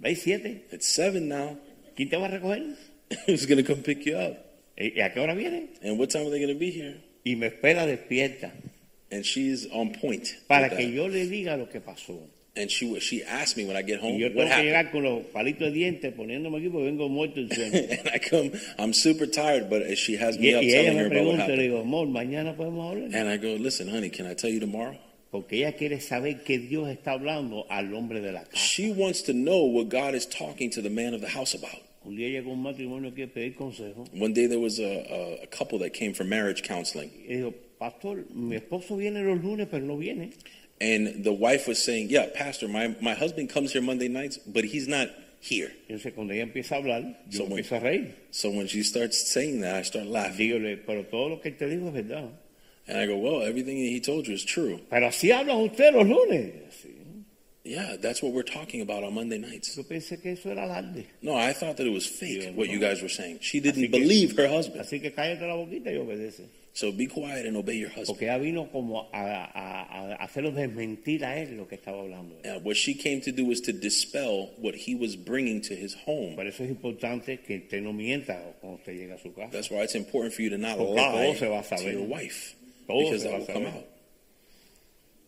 ¿Veis? Siete. It's seven now. ¿Quién te va a recoger? Who's gonna come pick you up? ¿Y y a qué hora viene? And what time are they gonna be here?" Y me espera despierta. and she's on point. para que that. yo le diga lo que pasó. And she she asked me when I get home Y yo what tengo que happened. llegar con los palitos de dientes poniéndome aquí porque vengo muerto sueño. and I come, I'm super tired, but she has Y, me up y telling me her about what le digo, amor, mañana podemos hablar. And I go, listen, honey, can I tell you tomorrow? Porque ella quiere saber que Dios está hablando al hombre de la casa. She wants to know what God is talking to the man of the house about. Un día llegó un matrimonio que pedir consejo. One day there was a, a, a couple that came for marriage counseling, Y dijo, pastor, mi esposo viene los lunes, pero no viene. and the wife was saying, "Yeah, Pastor, my, my husband comes here Monday nights, but he's not here." Entonces, cuando ella empieza a hablar, yo So when- empiezo a reír. So when she starts saying that, I start laughing, Dígole, pero todo lo que te dijo es verdad. and I go, "Well, everything he told you is true." Pero así hablan ustedes los lunes. Yeah, that's what we're talking about on Monday nights. Yo pensé que eso era alarde. No, I thought that it was fake Yeah, what no. you guys were saying. She didn't Así que- believe her husband. Así que cállate la boquita y obedece. So be quiet and obey your husband. Porque ella vino como a, a, a hacerlo desmentir a él lo que estaba hablando. Yeah, what she came to do was to dispel what he was bringing to his home. Por eso es importante que usted no mienta cuando usted llega a su casa. That's why it's important for you to not Porque lie se va a to saber. your wife Todo because se that va a will come saber. out.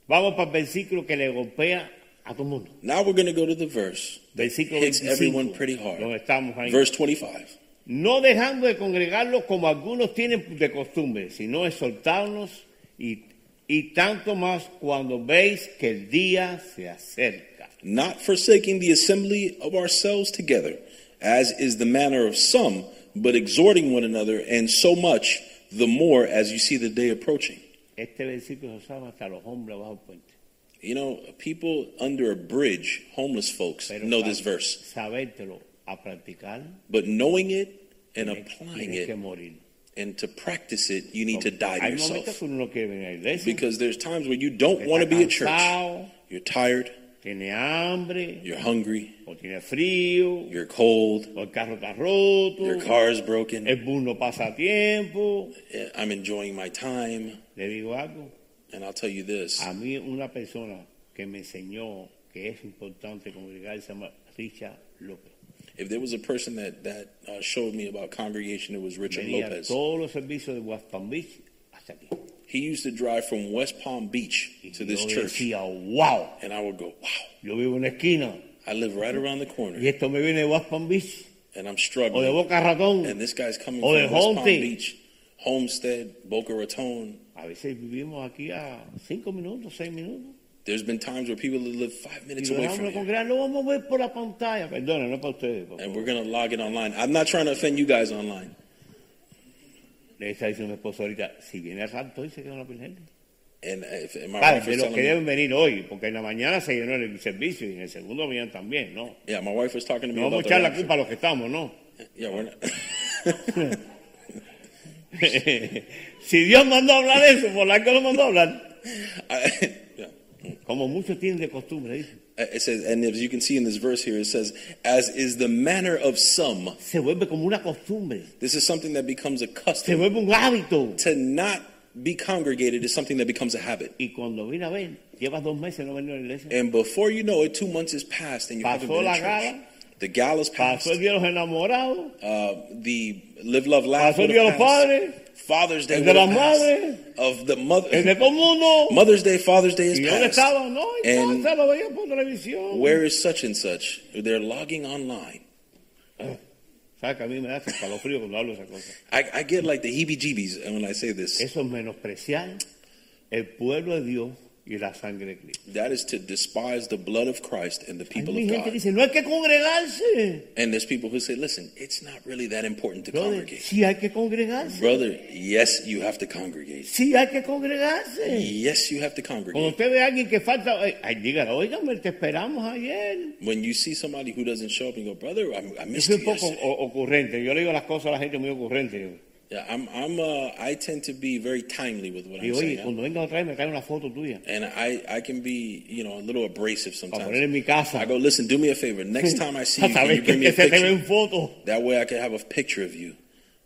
Vamos para el versículo que le golpea a todo mundo. Now we're going to go to the verse Versículo hits 25. everyone pretty hard. Donde estamos ahí. Verse 25. No dejando de congregarlos como algunos tienen de costumbre, sino exhortarnos y, y tanto más cuando veis que el día se acerca. Not forsaking the assembly of ourselves together, as is the manner of some, but exhorting one another, and so much the more as you see the day approaching. Este versículo se usaba hasta los hombres bajo el puente. You know, people under a bridge, homeless folks, Pero know this verse. Sabértelo a practicar, But knowing it and applying it and to practice it, you need to die to yourself. uno no quiere venir a la iglesia, Because there's times where you don't want to be at church. You're tired, you're hungry, o tiene frío, you're cold, o el carro está roto, your car is broken. el pasa a tiempo. Eh, I'm enjoying my time. Le digo algo, And I'll tell you this a mí una persona que me enseñó que es importante congregarse se llama Richard López. if there was a person that, that uh, showed me about congregation, it was Richard Venía Lopez. todos los servicios de West Palm Beach hasta aquí. He used to drive from West Palm Beach Y to this church. decía, wow, And I would go, wow, yo vivo en la esquina I live right around the corner. y esto me viene de West Palm Beach And I'm o de struggling. Boca Ratón. And this guy's coming O from West Palm Beach, Homestead, Boca Raton. A veces vivimos aquí a cinco minutos, seis minutos. There's been times where people live five minutes away from congregar, lo vamos a ver por la pantalla. Perdona, no para ustedes. And we're going to log it online. I'm not trying to offend you guys online. Le está diciendo mi esposo ahorita, si viene al rato hoy se queda una virgen. And if and my de los que deben venir hoy, porque en la mañana se llenó el servicio y en el segundo mañana también, ¿no? yeah, my wife was talking to me No vamos a echar la culpa a los que estamos, ¿no? Yeah, we're not. si Dios mandó a hablar eso, por la que lo mandó a hablar. Como muchos tienen de costumbre, dice. It says, and as you can see in this verse here, it says, as is the manner of some. Se vuelve como una costumbre. This is something that becomes a Se custom. vuelve un hábito. To not be congregated is something that becomes a habit. Y cuando vine a ver, llevas dos meses no venir a la iglesia. And before you know it, two months has passed and you haven't Pasó been la in church. gala. The gala's. Pasó el día de los enamorados, Uh, the live, love, laugh. would día de los padres, Father's Day el de las madres, Of the mother. el de todo mundo. Mother's Day, Father's Day is ¿Y dónde passed. estaba? No, And casa, lo veía por televisión. where is such and such? They're logging online. ¿Sabes que a mí me da escalofrío cuando hablo de esas cosas? I, I get like the heebie-jeebies when I say this. Eso es menospreciar el pueblo de Dios y la sangre de Cristo. That is to despise the blood of Christ and the people of gente que God. dice, no hay que congregarse. And there's people who say, listen, it's not really that important to Brother, congregate. sí hay que congregarse. Brother, yes, you have to congregate. Sí hay que congregarse. Yes, you have to Cuando congregate. usted ve a alguien que falta, ay, dígale, oígame, te esperamos ayer. When you see somebody who doesn't show up and go, brother, I, I Yo missed soy you un poco yesterday. o- ocurrente. Yo le digo las cosas a la gente muy ocurrente. Yeah, I'm, I'm, uh, I tend to be very timely with what Y I'm oye, saying. cuando venga otra vez me trae una foto tuya. And I, I can be, you know, a little abrasive Para poner en sometimes. mi casa. I go, listen, do me a favor. Next time I see you, can you saber que, bring me que a se te ve picture? en foto. That way I can have a picture of you.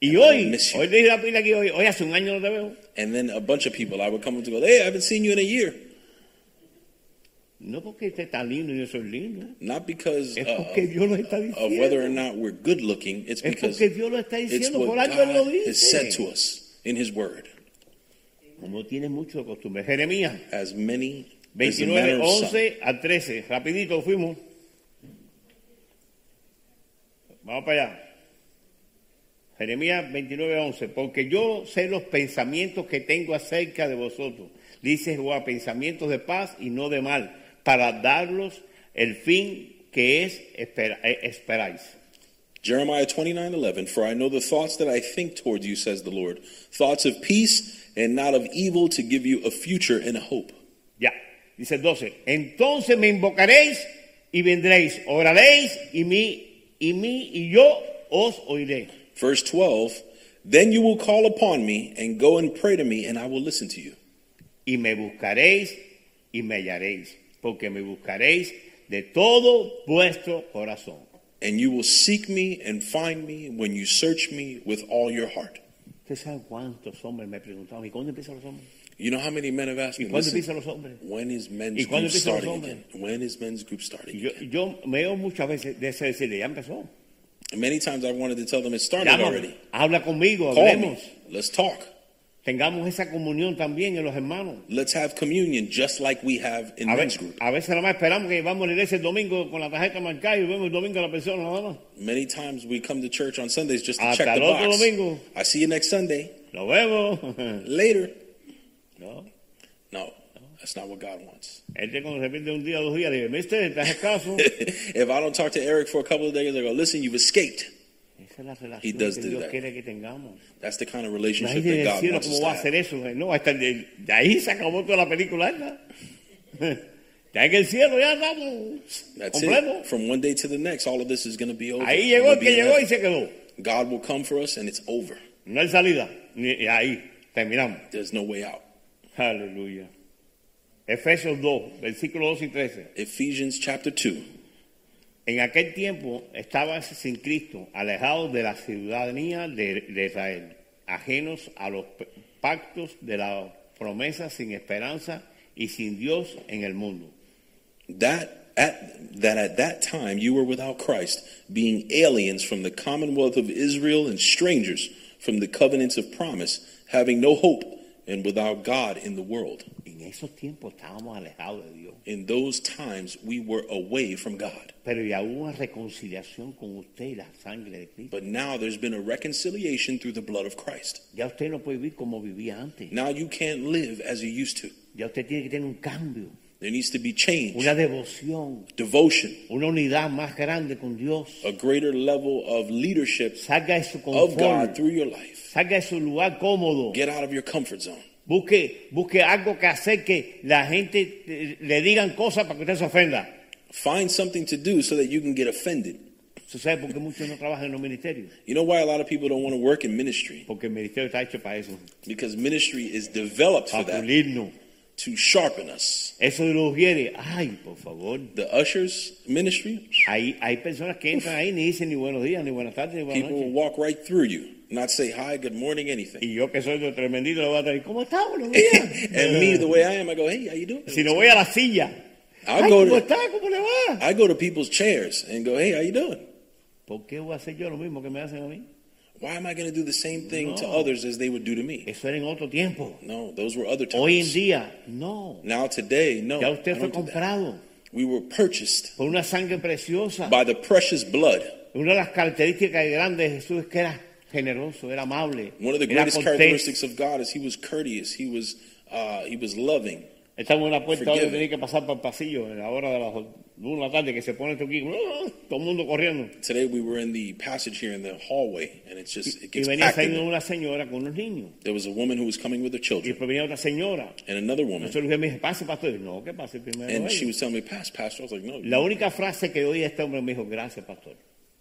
Y I hoy, miss you. hoy te dije la pila aquí, hoy, hoy hace un año no te veo. And then a bunch of people, I would come up to go, hey, I haven't seen you in a year. No porque esté tan lindo y yo soy lindo. Not because Es uh, porque Dios lo está of whether or diciendo. not we're good looking. It's Es because porque Dios lo está it's diciendo. what Por algo Él lo God has dice. said to us in His Word. como tienes mucho costumbre. Jeremías as many as the manner 29, of some. 11 al 13. Rapidito fuimos. Vamos para allá. Jeremías 29, 11. Porque yo sé los pensamientos que tengo acerca de vosotros. Dice Jehová, pensamientos de paz y no de mal, para darlos el fin que es espera- eh, esperáis. Jeremiah 29:11 For I know the thoughts that I think towards you, says the Lord, thoughts of peace and not of evil, to give you a future and a hope. Ya. Dice el 12. Entonces me invocaréis y vendréis. Oraréis y mí, y mí, y yo os oiré. Verse 12, Then you will call upon me and go and pray to me, and I will listen to you. y me buscaréis y me hallaréis, porque me buscaréis de todo vuestro corazón. And you will seek me and find me when you search me with all your heart. ¿Usted sabe cuántos hombres me preguntaban? ¿Y cuándo empiezan los hombres? You know how many men have asked ¿Y me, "Listen, los when is men's group starting again? When is men's group starting Yo, again? yo me veo muchas veces de ese decirle, ya empezó. And many times I wanted to tell them it started Llámame, already. habla conmigo, Call me. Let's talk. Tengamos esa comunión también en los hermanos. Let's have communion just like we have in A, men's group. a veces nada más esperamos que vamos a la iglesia el domingo con la tarjeta marcada y vemos el domingo a la persona nada más. Many times we come to church on Sundays just to Hasta check the box. domingo. I see you next Sunday. Lo vemos. Later. No. No, that's not what God wants. If I don't talk to Eric for a couple of days, I go, listen, you've escaped. Esa es la He does do that. quiere que tengamos. That's the kind of relationship that God cielo wants cómo to va a hacer have. eso. No, hasta de, de ahí se acabó toda la película esta. En el cielo ya estamos That's it. From one day to the next, all of this is going to be over. Ahí llegó el que llegó y se quedó. God will come for us and it's over. No hay salida. Ni- ahí terminamos. There's no way out. Hallelujah. Efesios 2, versículos 2 y 13. Ephesians chapter 2. En aquel tiempo estabas sin Cristo, alejados de la ciudadanía de, Israel, ajenos a los pactos de la promesa, sin esperanza y sin Dios en el mundo. That at that at that time you were without Christ, being aliens from the commonwealth of Israel and strangers from the covenants of promise, having no hope and without God in the world. En esos tiempos estábamos alejados de Dios, In those times we were away from God. pero ya hubo una reconciliación con usted y la sangre de Cristo. But now there's been a reconciliation through the blood of Christ. Ya usted no puede vivir como vivía antes. Now you can't live as you used to. Ya usted tiene que tener un cambio, There needs to be change, una devoción, devotion, una unidad más grande con Dios. a greater level of leadership Salga de su of God through your life. salga de su lugar cómodo. Get out of your comfort zone. Busque, busque algo que hacer que la gente eh, le digan cosas para que usted se ofenda. Find something to do so that you can get offended. Sabe por qué muchos no trabajan en los ministerios? You know why a lot of people don't want to work in ministry? Porque el ministerio está hecho para eso, Because ministry is developed for that. To sharpen us. Eso los quiere. Ay, por favor. The ushers ministry, Hay, hay personas que entran ahí ni dicen ni buenos días, ni buenas tardes, ni buenas people will walk right through you, not say hi, good morning, anything. Y yo que soy de tremendito le voy a decir, ¿cómo está? Buenos días. and me, the way I am, I go, hey, how you doing? si no voy a la silla. I'll Ay, go ¿cómo to- está? ¿Cómo le va? I go to people's chairs and go, hey, how you doing? ¿Por qué voy a hacer yo lo mismo que me hacen a mí? Why am I going to do the same thing to others as they would do to me? Eso era en otro tiempo. No, those were other times. Hoy en día, no. Now today, no. Ya usted fue don't do that. comprado We were purchased por una sangre preciosa. by the precious blood. Una de las características grandes de Jesús es que era generoso, era amable, One of the greatest characteristics of God is He was courteous. He was uh, He was loving. Estamos en una puerta donde tenía que pasar por el pasillo a la hora de las una tarde que se pone esto aquí, todo el mundo corriendo. Today we were in the passage here in the hallway, and it's just it Y gets venía packed. in saliendo there. una señora con unos niños. There was a woman who was coming with her Y children, después venía otra señora. and another woman, Entonces le dije, pase, pastor. Y, No, que pase primero. and she was telling me, "Pass, pastor." I was like, "No." La única frase que oí este hombre me dijo, gracias, pastor.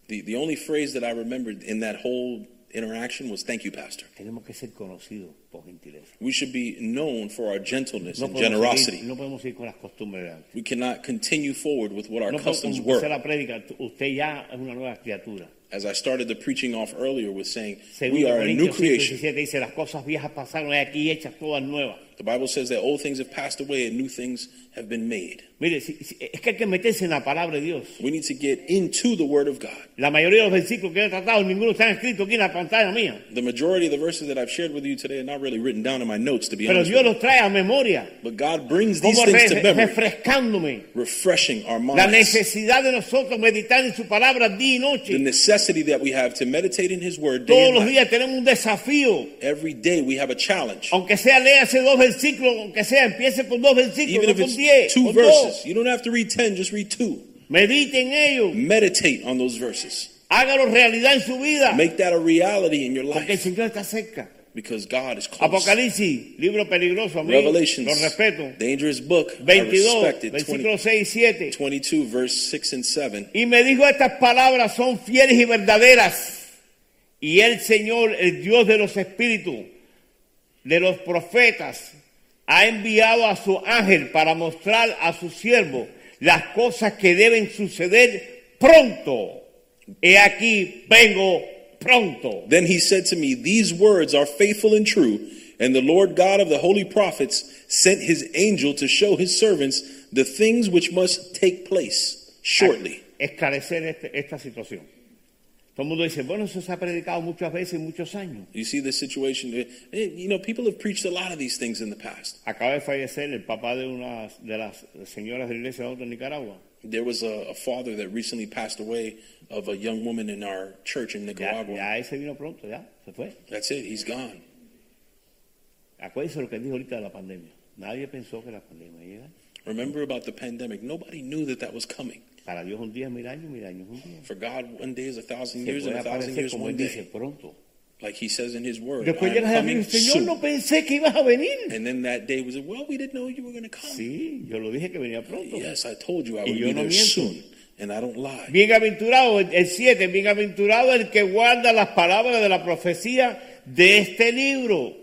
The the only phrase that I remembered in that whole interaction was, "Thank you, pastor." Tenemos que ser conocidos por gentileza. We should be known for our gentleness No and generosity. no podemos ir con las costumbres de antes. We cannot continue forward with what our No customs were. la prédica, usted ya es una nueva criatura. As I started the preaching off earlier with saying, we are a new creation. dice, las cosas viejas pasaron, aquí hechas todas nuevas. The Bible says that old things have passed away and new things have been made. Mire, es que hay que meterse en la palabra de Dios. We need to get into the Word of God. La mayoría de los versículos que he tratado, ninguno aquí en la pantalla mía. The majority of the verses that I've shared with you today are not really written down in my notes, to be Pero honest. Dios los trae a memoria. But God brings these things to memory, refrescándome. refreshing our La minds. necesidad de nosotros meditar en su palabra día y The necessity that we have to meditate in His Word day Todos and los días tenemos un desafío. Every day we have a challenge. Aunque sea, léase dos versículos, aunque sea, empiece con dos versículos, Even no if it's diez. two dos. verses, you don't have to read 10, just read two. Medite en ellos. Meditate on those verses. Hágalo realidad en su vida. Make that a reality in your Porque el life Señor está cerca. because God is close. Apocalipsis, libro peligroso, a mí Revelations, lo respeto. dangerous book. I 22, respect it. 20 versículos 6 y 7. 22, verse 6 and 7. Y me dijo, estas palabras son fieles y verdaderas. Y el Señor, el Dios de los espíritus, de los profetas, ha enviado a su ángel para mostrar a su siervo las cosas que deben suceder pronto. He aquí, vengo pronto. Then he said to me, These words are faithful and true, and the Lord God of the holy prophets sent his angel to show his servants the things which must take place shortly. Esclarecer este- esta situación. Todo el mundo dice, bueno, eso se ha predicado muchas veces en muchos años. You see this situation? eh, eh, You know, people have preached a lot of these things in the past. Acaba de fallecer el papá de una de las señoras de la iglesia de Nicaragua. There was a, a father that recently passed away of a young woman in our church in Ya, Nicaragua. ya ese vino pronto, ya, se fue. That's it, he's gone. Acuérdense lo que dijo ahorita de la pandemia. Nadie pensó que la pandemia iba. Remember about the pandemic? Nobody knew that that was coming. Para Dios un día es mil años, mil años un día. For God, one day is a thousand years, and a thousand years, como one dice, day. pronto. Like he says in his word, Después llegas a decir, Señor, no pensé que ibas a venir. And then that day was, well, we didn't know you were going to come. Sí, yo lo dije que venía pronto. Yes, I told you I would be no there miento. soon, and I don't lie. Bienaventurado, el 7, bienaventurado el que guarda las palabras de la profecía de este libro.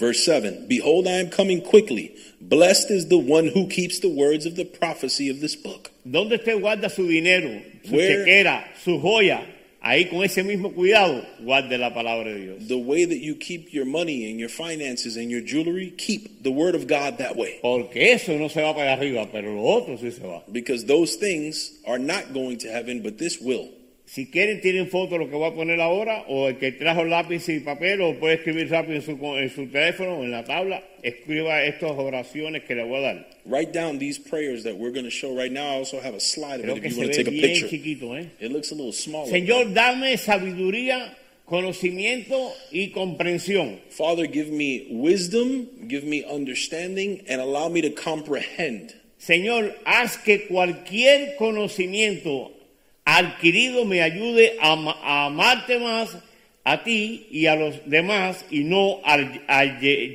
Verse 7 Behold, I am coming quickly. Blessed is the one who keeps the words of the prophecy of this book. ¿Dónde usted guarda su dinero, su Where- chequera, su joya? Ahí con ese mismo cuidado, guarde la palabra de Dios. The way that you keep your money and your finances and your jewelry, keep the word of God that way. Porque eso no se va para arriba, pero lo otro sí se va. Because those things are not going to heaven, but this will. Si quieren, tienen foto lo que voy a poner ahora, o el que trajo lápiz y papel, o puede escribir rápido en su, en su teléfono o en la tabla, escriba estas oraciones que le voy a dar. Write down these prayers that we're going to show right now. I also have a slide of Creo it if you want to take a picture. chiquito, ¿eh? It looks a little smaller. Señor, dame sabiduría, conocimiento y comprensión. Father, give me wisdom, give me understanding, and allow me to comprehend. Señor, haz que cualquier conocimiento adquirido me ayude a, ama- a amarte más a ti y a los demás y no al-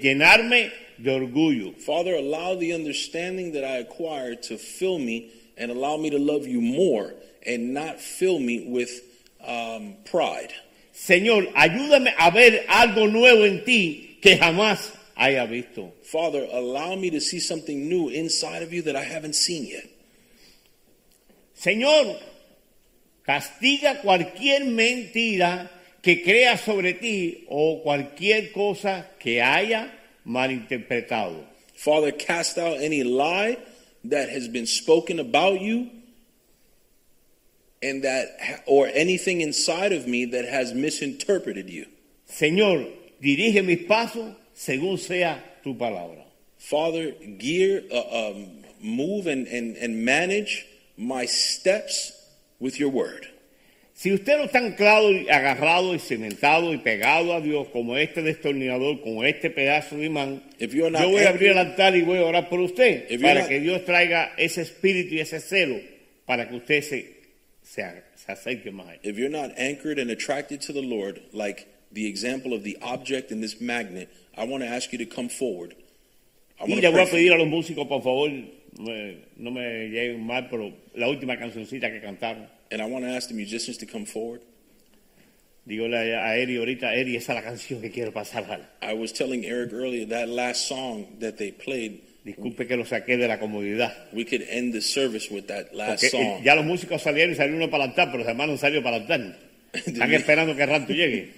llenarme de orgullo. Father, allow the understanding that I acquired to fill me and allow me to love you more and not fill me with um, pride. Señor, ayúdame a ver algo nuevo en ti que jamás haya visto. Father, allow me to see something new inside of you that I haven't seen yet. Señor, castiga cualquier mentira que crea sobre ti o cualquier cosa que haya malinterpretado. Father, cast out any lie that has been spoken about you and that or anything inside of me that has misinterpreted you. Señor, dirige mis pasos según sea tu palabra. Father, gear, uh, um, move and, and, and manage my steps with your word. Si usted no está anclado y agarrado y cimentado y pegado a Dios como este destornillador, como este pedazo de imán, If you're not yo voy a abrir el anchored- altar y voy a orar por usted para not- que Dios traiga ese espíritu y ese celo para que usted se, se, se acerque más. a él. If you're not anchored and attracted to the Lord, like the example of the object in this magnet, I want to ask you to come forward. I Y le voy a pedir a los músicos, por favor, me- no me lleguen mal, pero la última cancioncita que cantaron. And I want to ask the musicians to come forward. Dígole a Eri ahorita, Eri, esa es la canción que quiero pasar. I was telling Eric earlier that last song that they played, Disculpe que lo saqué de la comodidad. we could end the service with that last Porque eh, song. ya los músicos salieron y salió uno para el altar, pero los hermanos no salió para el altar. Están esperando que rato llegue.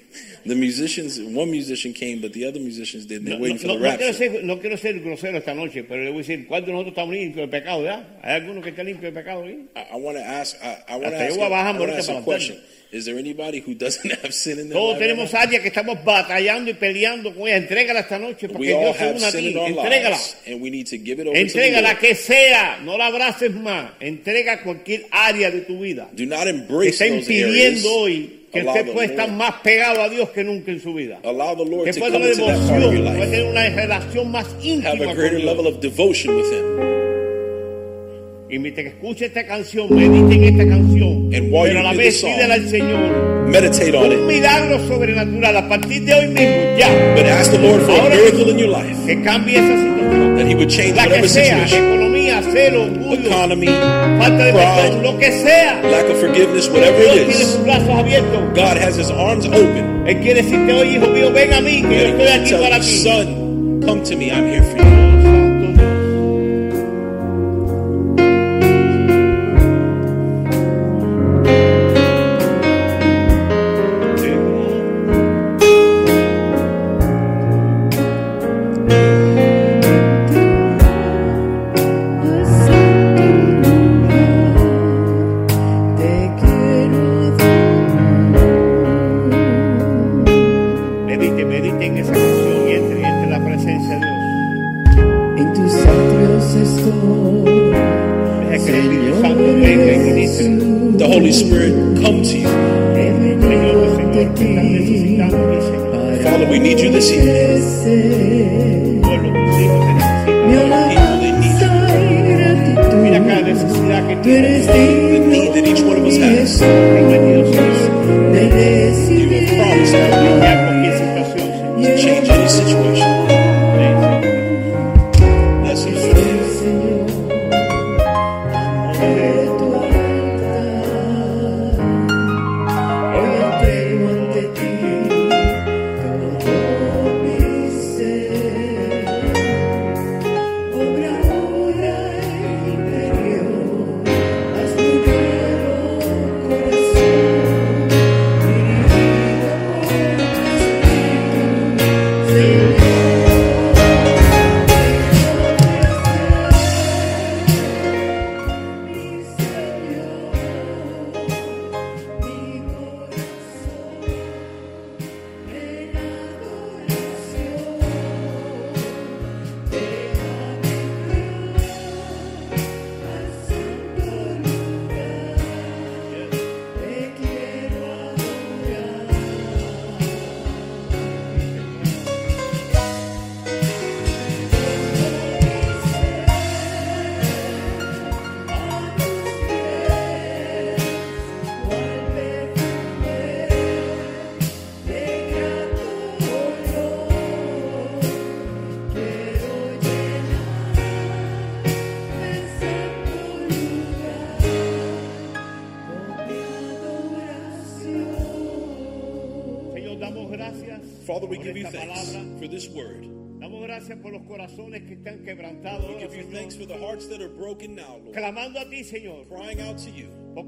The musicians, one musician came, but the other musicians didn't. They're No, waiting no- for the no quiero ser, no quiero ser grosero esta noche, pero le voy a decir, ¿cuántos de nosotros estamos limpios de pecado? ¿ya? ¿Hay alguno que está limpio de pecado? ahí? I, I want to ask. I, I want to ask. a I wanna ask a question. Is there anybody who doesn't have sin in their Todos life? right tenemos now? áreas que estamos batallando y peleando con ella. Entrégala esta noche porque We all Dios se have une a sin ti. in our Entrégala. lives, and we need to give it over to the Entrégala Lord. que sea. No la abraces más. Entrega cualquier área de tu vida. Do not Que embrace está those areas. impidiendo hoy que Allow usted the pueda estar Lord- más pegado a Dios que nunca en su vida. Allow the Lord Que to pueda come tener into that part of your devoción, pueda life. tener una relación más Have íntima a con greater Dios. level of devotion with Him. Y mientras que escuche esta canción, medite en esta canción. Pero a la vez pídele al Señor Meditate on un milagro sobrenatural a partir de hoy mismo, ya. but ask the Lord for a Ahora miracle in your life Que cambie esa situación. that He would change La que whatever sea, situation, economía, celo, orgullo, economy, falta de perdón, lo que sea. lack of forgiveness, whatever Dios it tiene is. sus brazos abiertos. God has His arms open. Él quiere decirte, oye, hijo mío, ven a mí, que yo estoy aquí para ti. son, come to me. I'm here for you.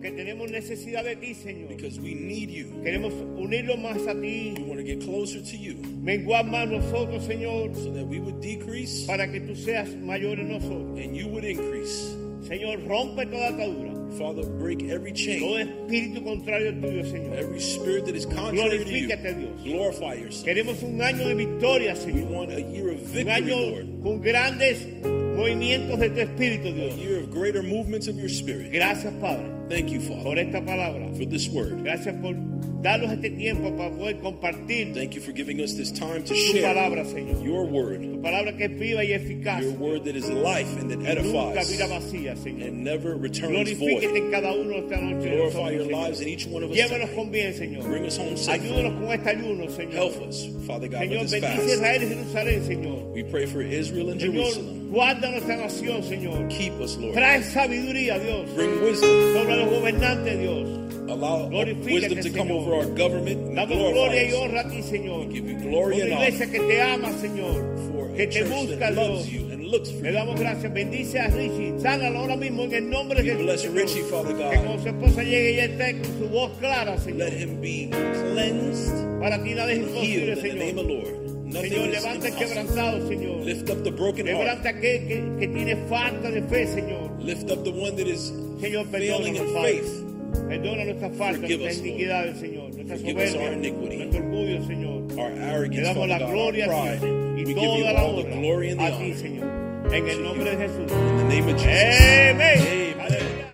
Porque tenemos necesidad de ti, Señor. because we need you. Queremos unirlo más a We ti, want to get closer to you menguar más nosotros, Señor, so that we would decrease para que tú seas mayor en nosotros. and you would increase. Señor, rompe toda atadura, Father, break every todo chain, espíritu contrario tuyo, Señor. every spirit that is contrary to you. Dios. Glorify yourself. Queremos un año de victoria, We Señor. want a year of Un victory, año Lord. con grandes movimientos de tu espíritu, A Dios. year of greater movements of your spirit. Gracias, Padre, Thank you, Father, por esta palabra. for this word. Gracias por darnos este tiempo para poder compartir Thank you for giving us this time to share palabra, Señor. your word, Tu palabra que es viva y eficaz. your word that is life and that Nunca edifies vida vacía, Señor. and never returns void. en cada uno esta noche. Glorify your lives in each one of us. Llévanos con bien, Señor. Bring us home safely. Ayúdanos con este ayuno, Señor. Help us, Father God, Señor, with this fast. Israel y Jerusalén, Señor. We pray for Israel and Señor, Jerusalem. guarda nuestra nación, Señor. Keep us, Lord. Trae sabiduría, Dios, Bring wisdom. sobre los gobernantes, Dios. Allow wisdom to come Señor. over our government Damos gloria y honra a ti, Señor. We give you glory una and honor iglesia que te ama, Señor. Que te busca, Dios. Le damos gracias. Bendice a Richie. Sánalo ahora mismo en el nombre de Jesús. Que cuando su esposa llegue ella esté con su voz clara, Señor. Let him be cleansed, Para ti nada es imposible, Señor. Señor, levanta el quebrantado, Señor. Lift up the broken. Levanta aquel que, que tiene falta de fe, Señor. Lift up the one that is Señor, failing in faith. Perdona nuestras faltas, Forgive nuestras iniquidades, Señor. Nuestra soberbia, nuestro orgullo, Señor. Our Le arrogance, damos Father la gloria our y give you toda la all the honra glory a ti. Señor. En el nombre de Jesús. In the name of Jesus. Amen.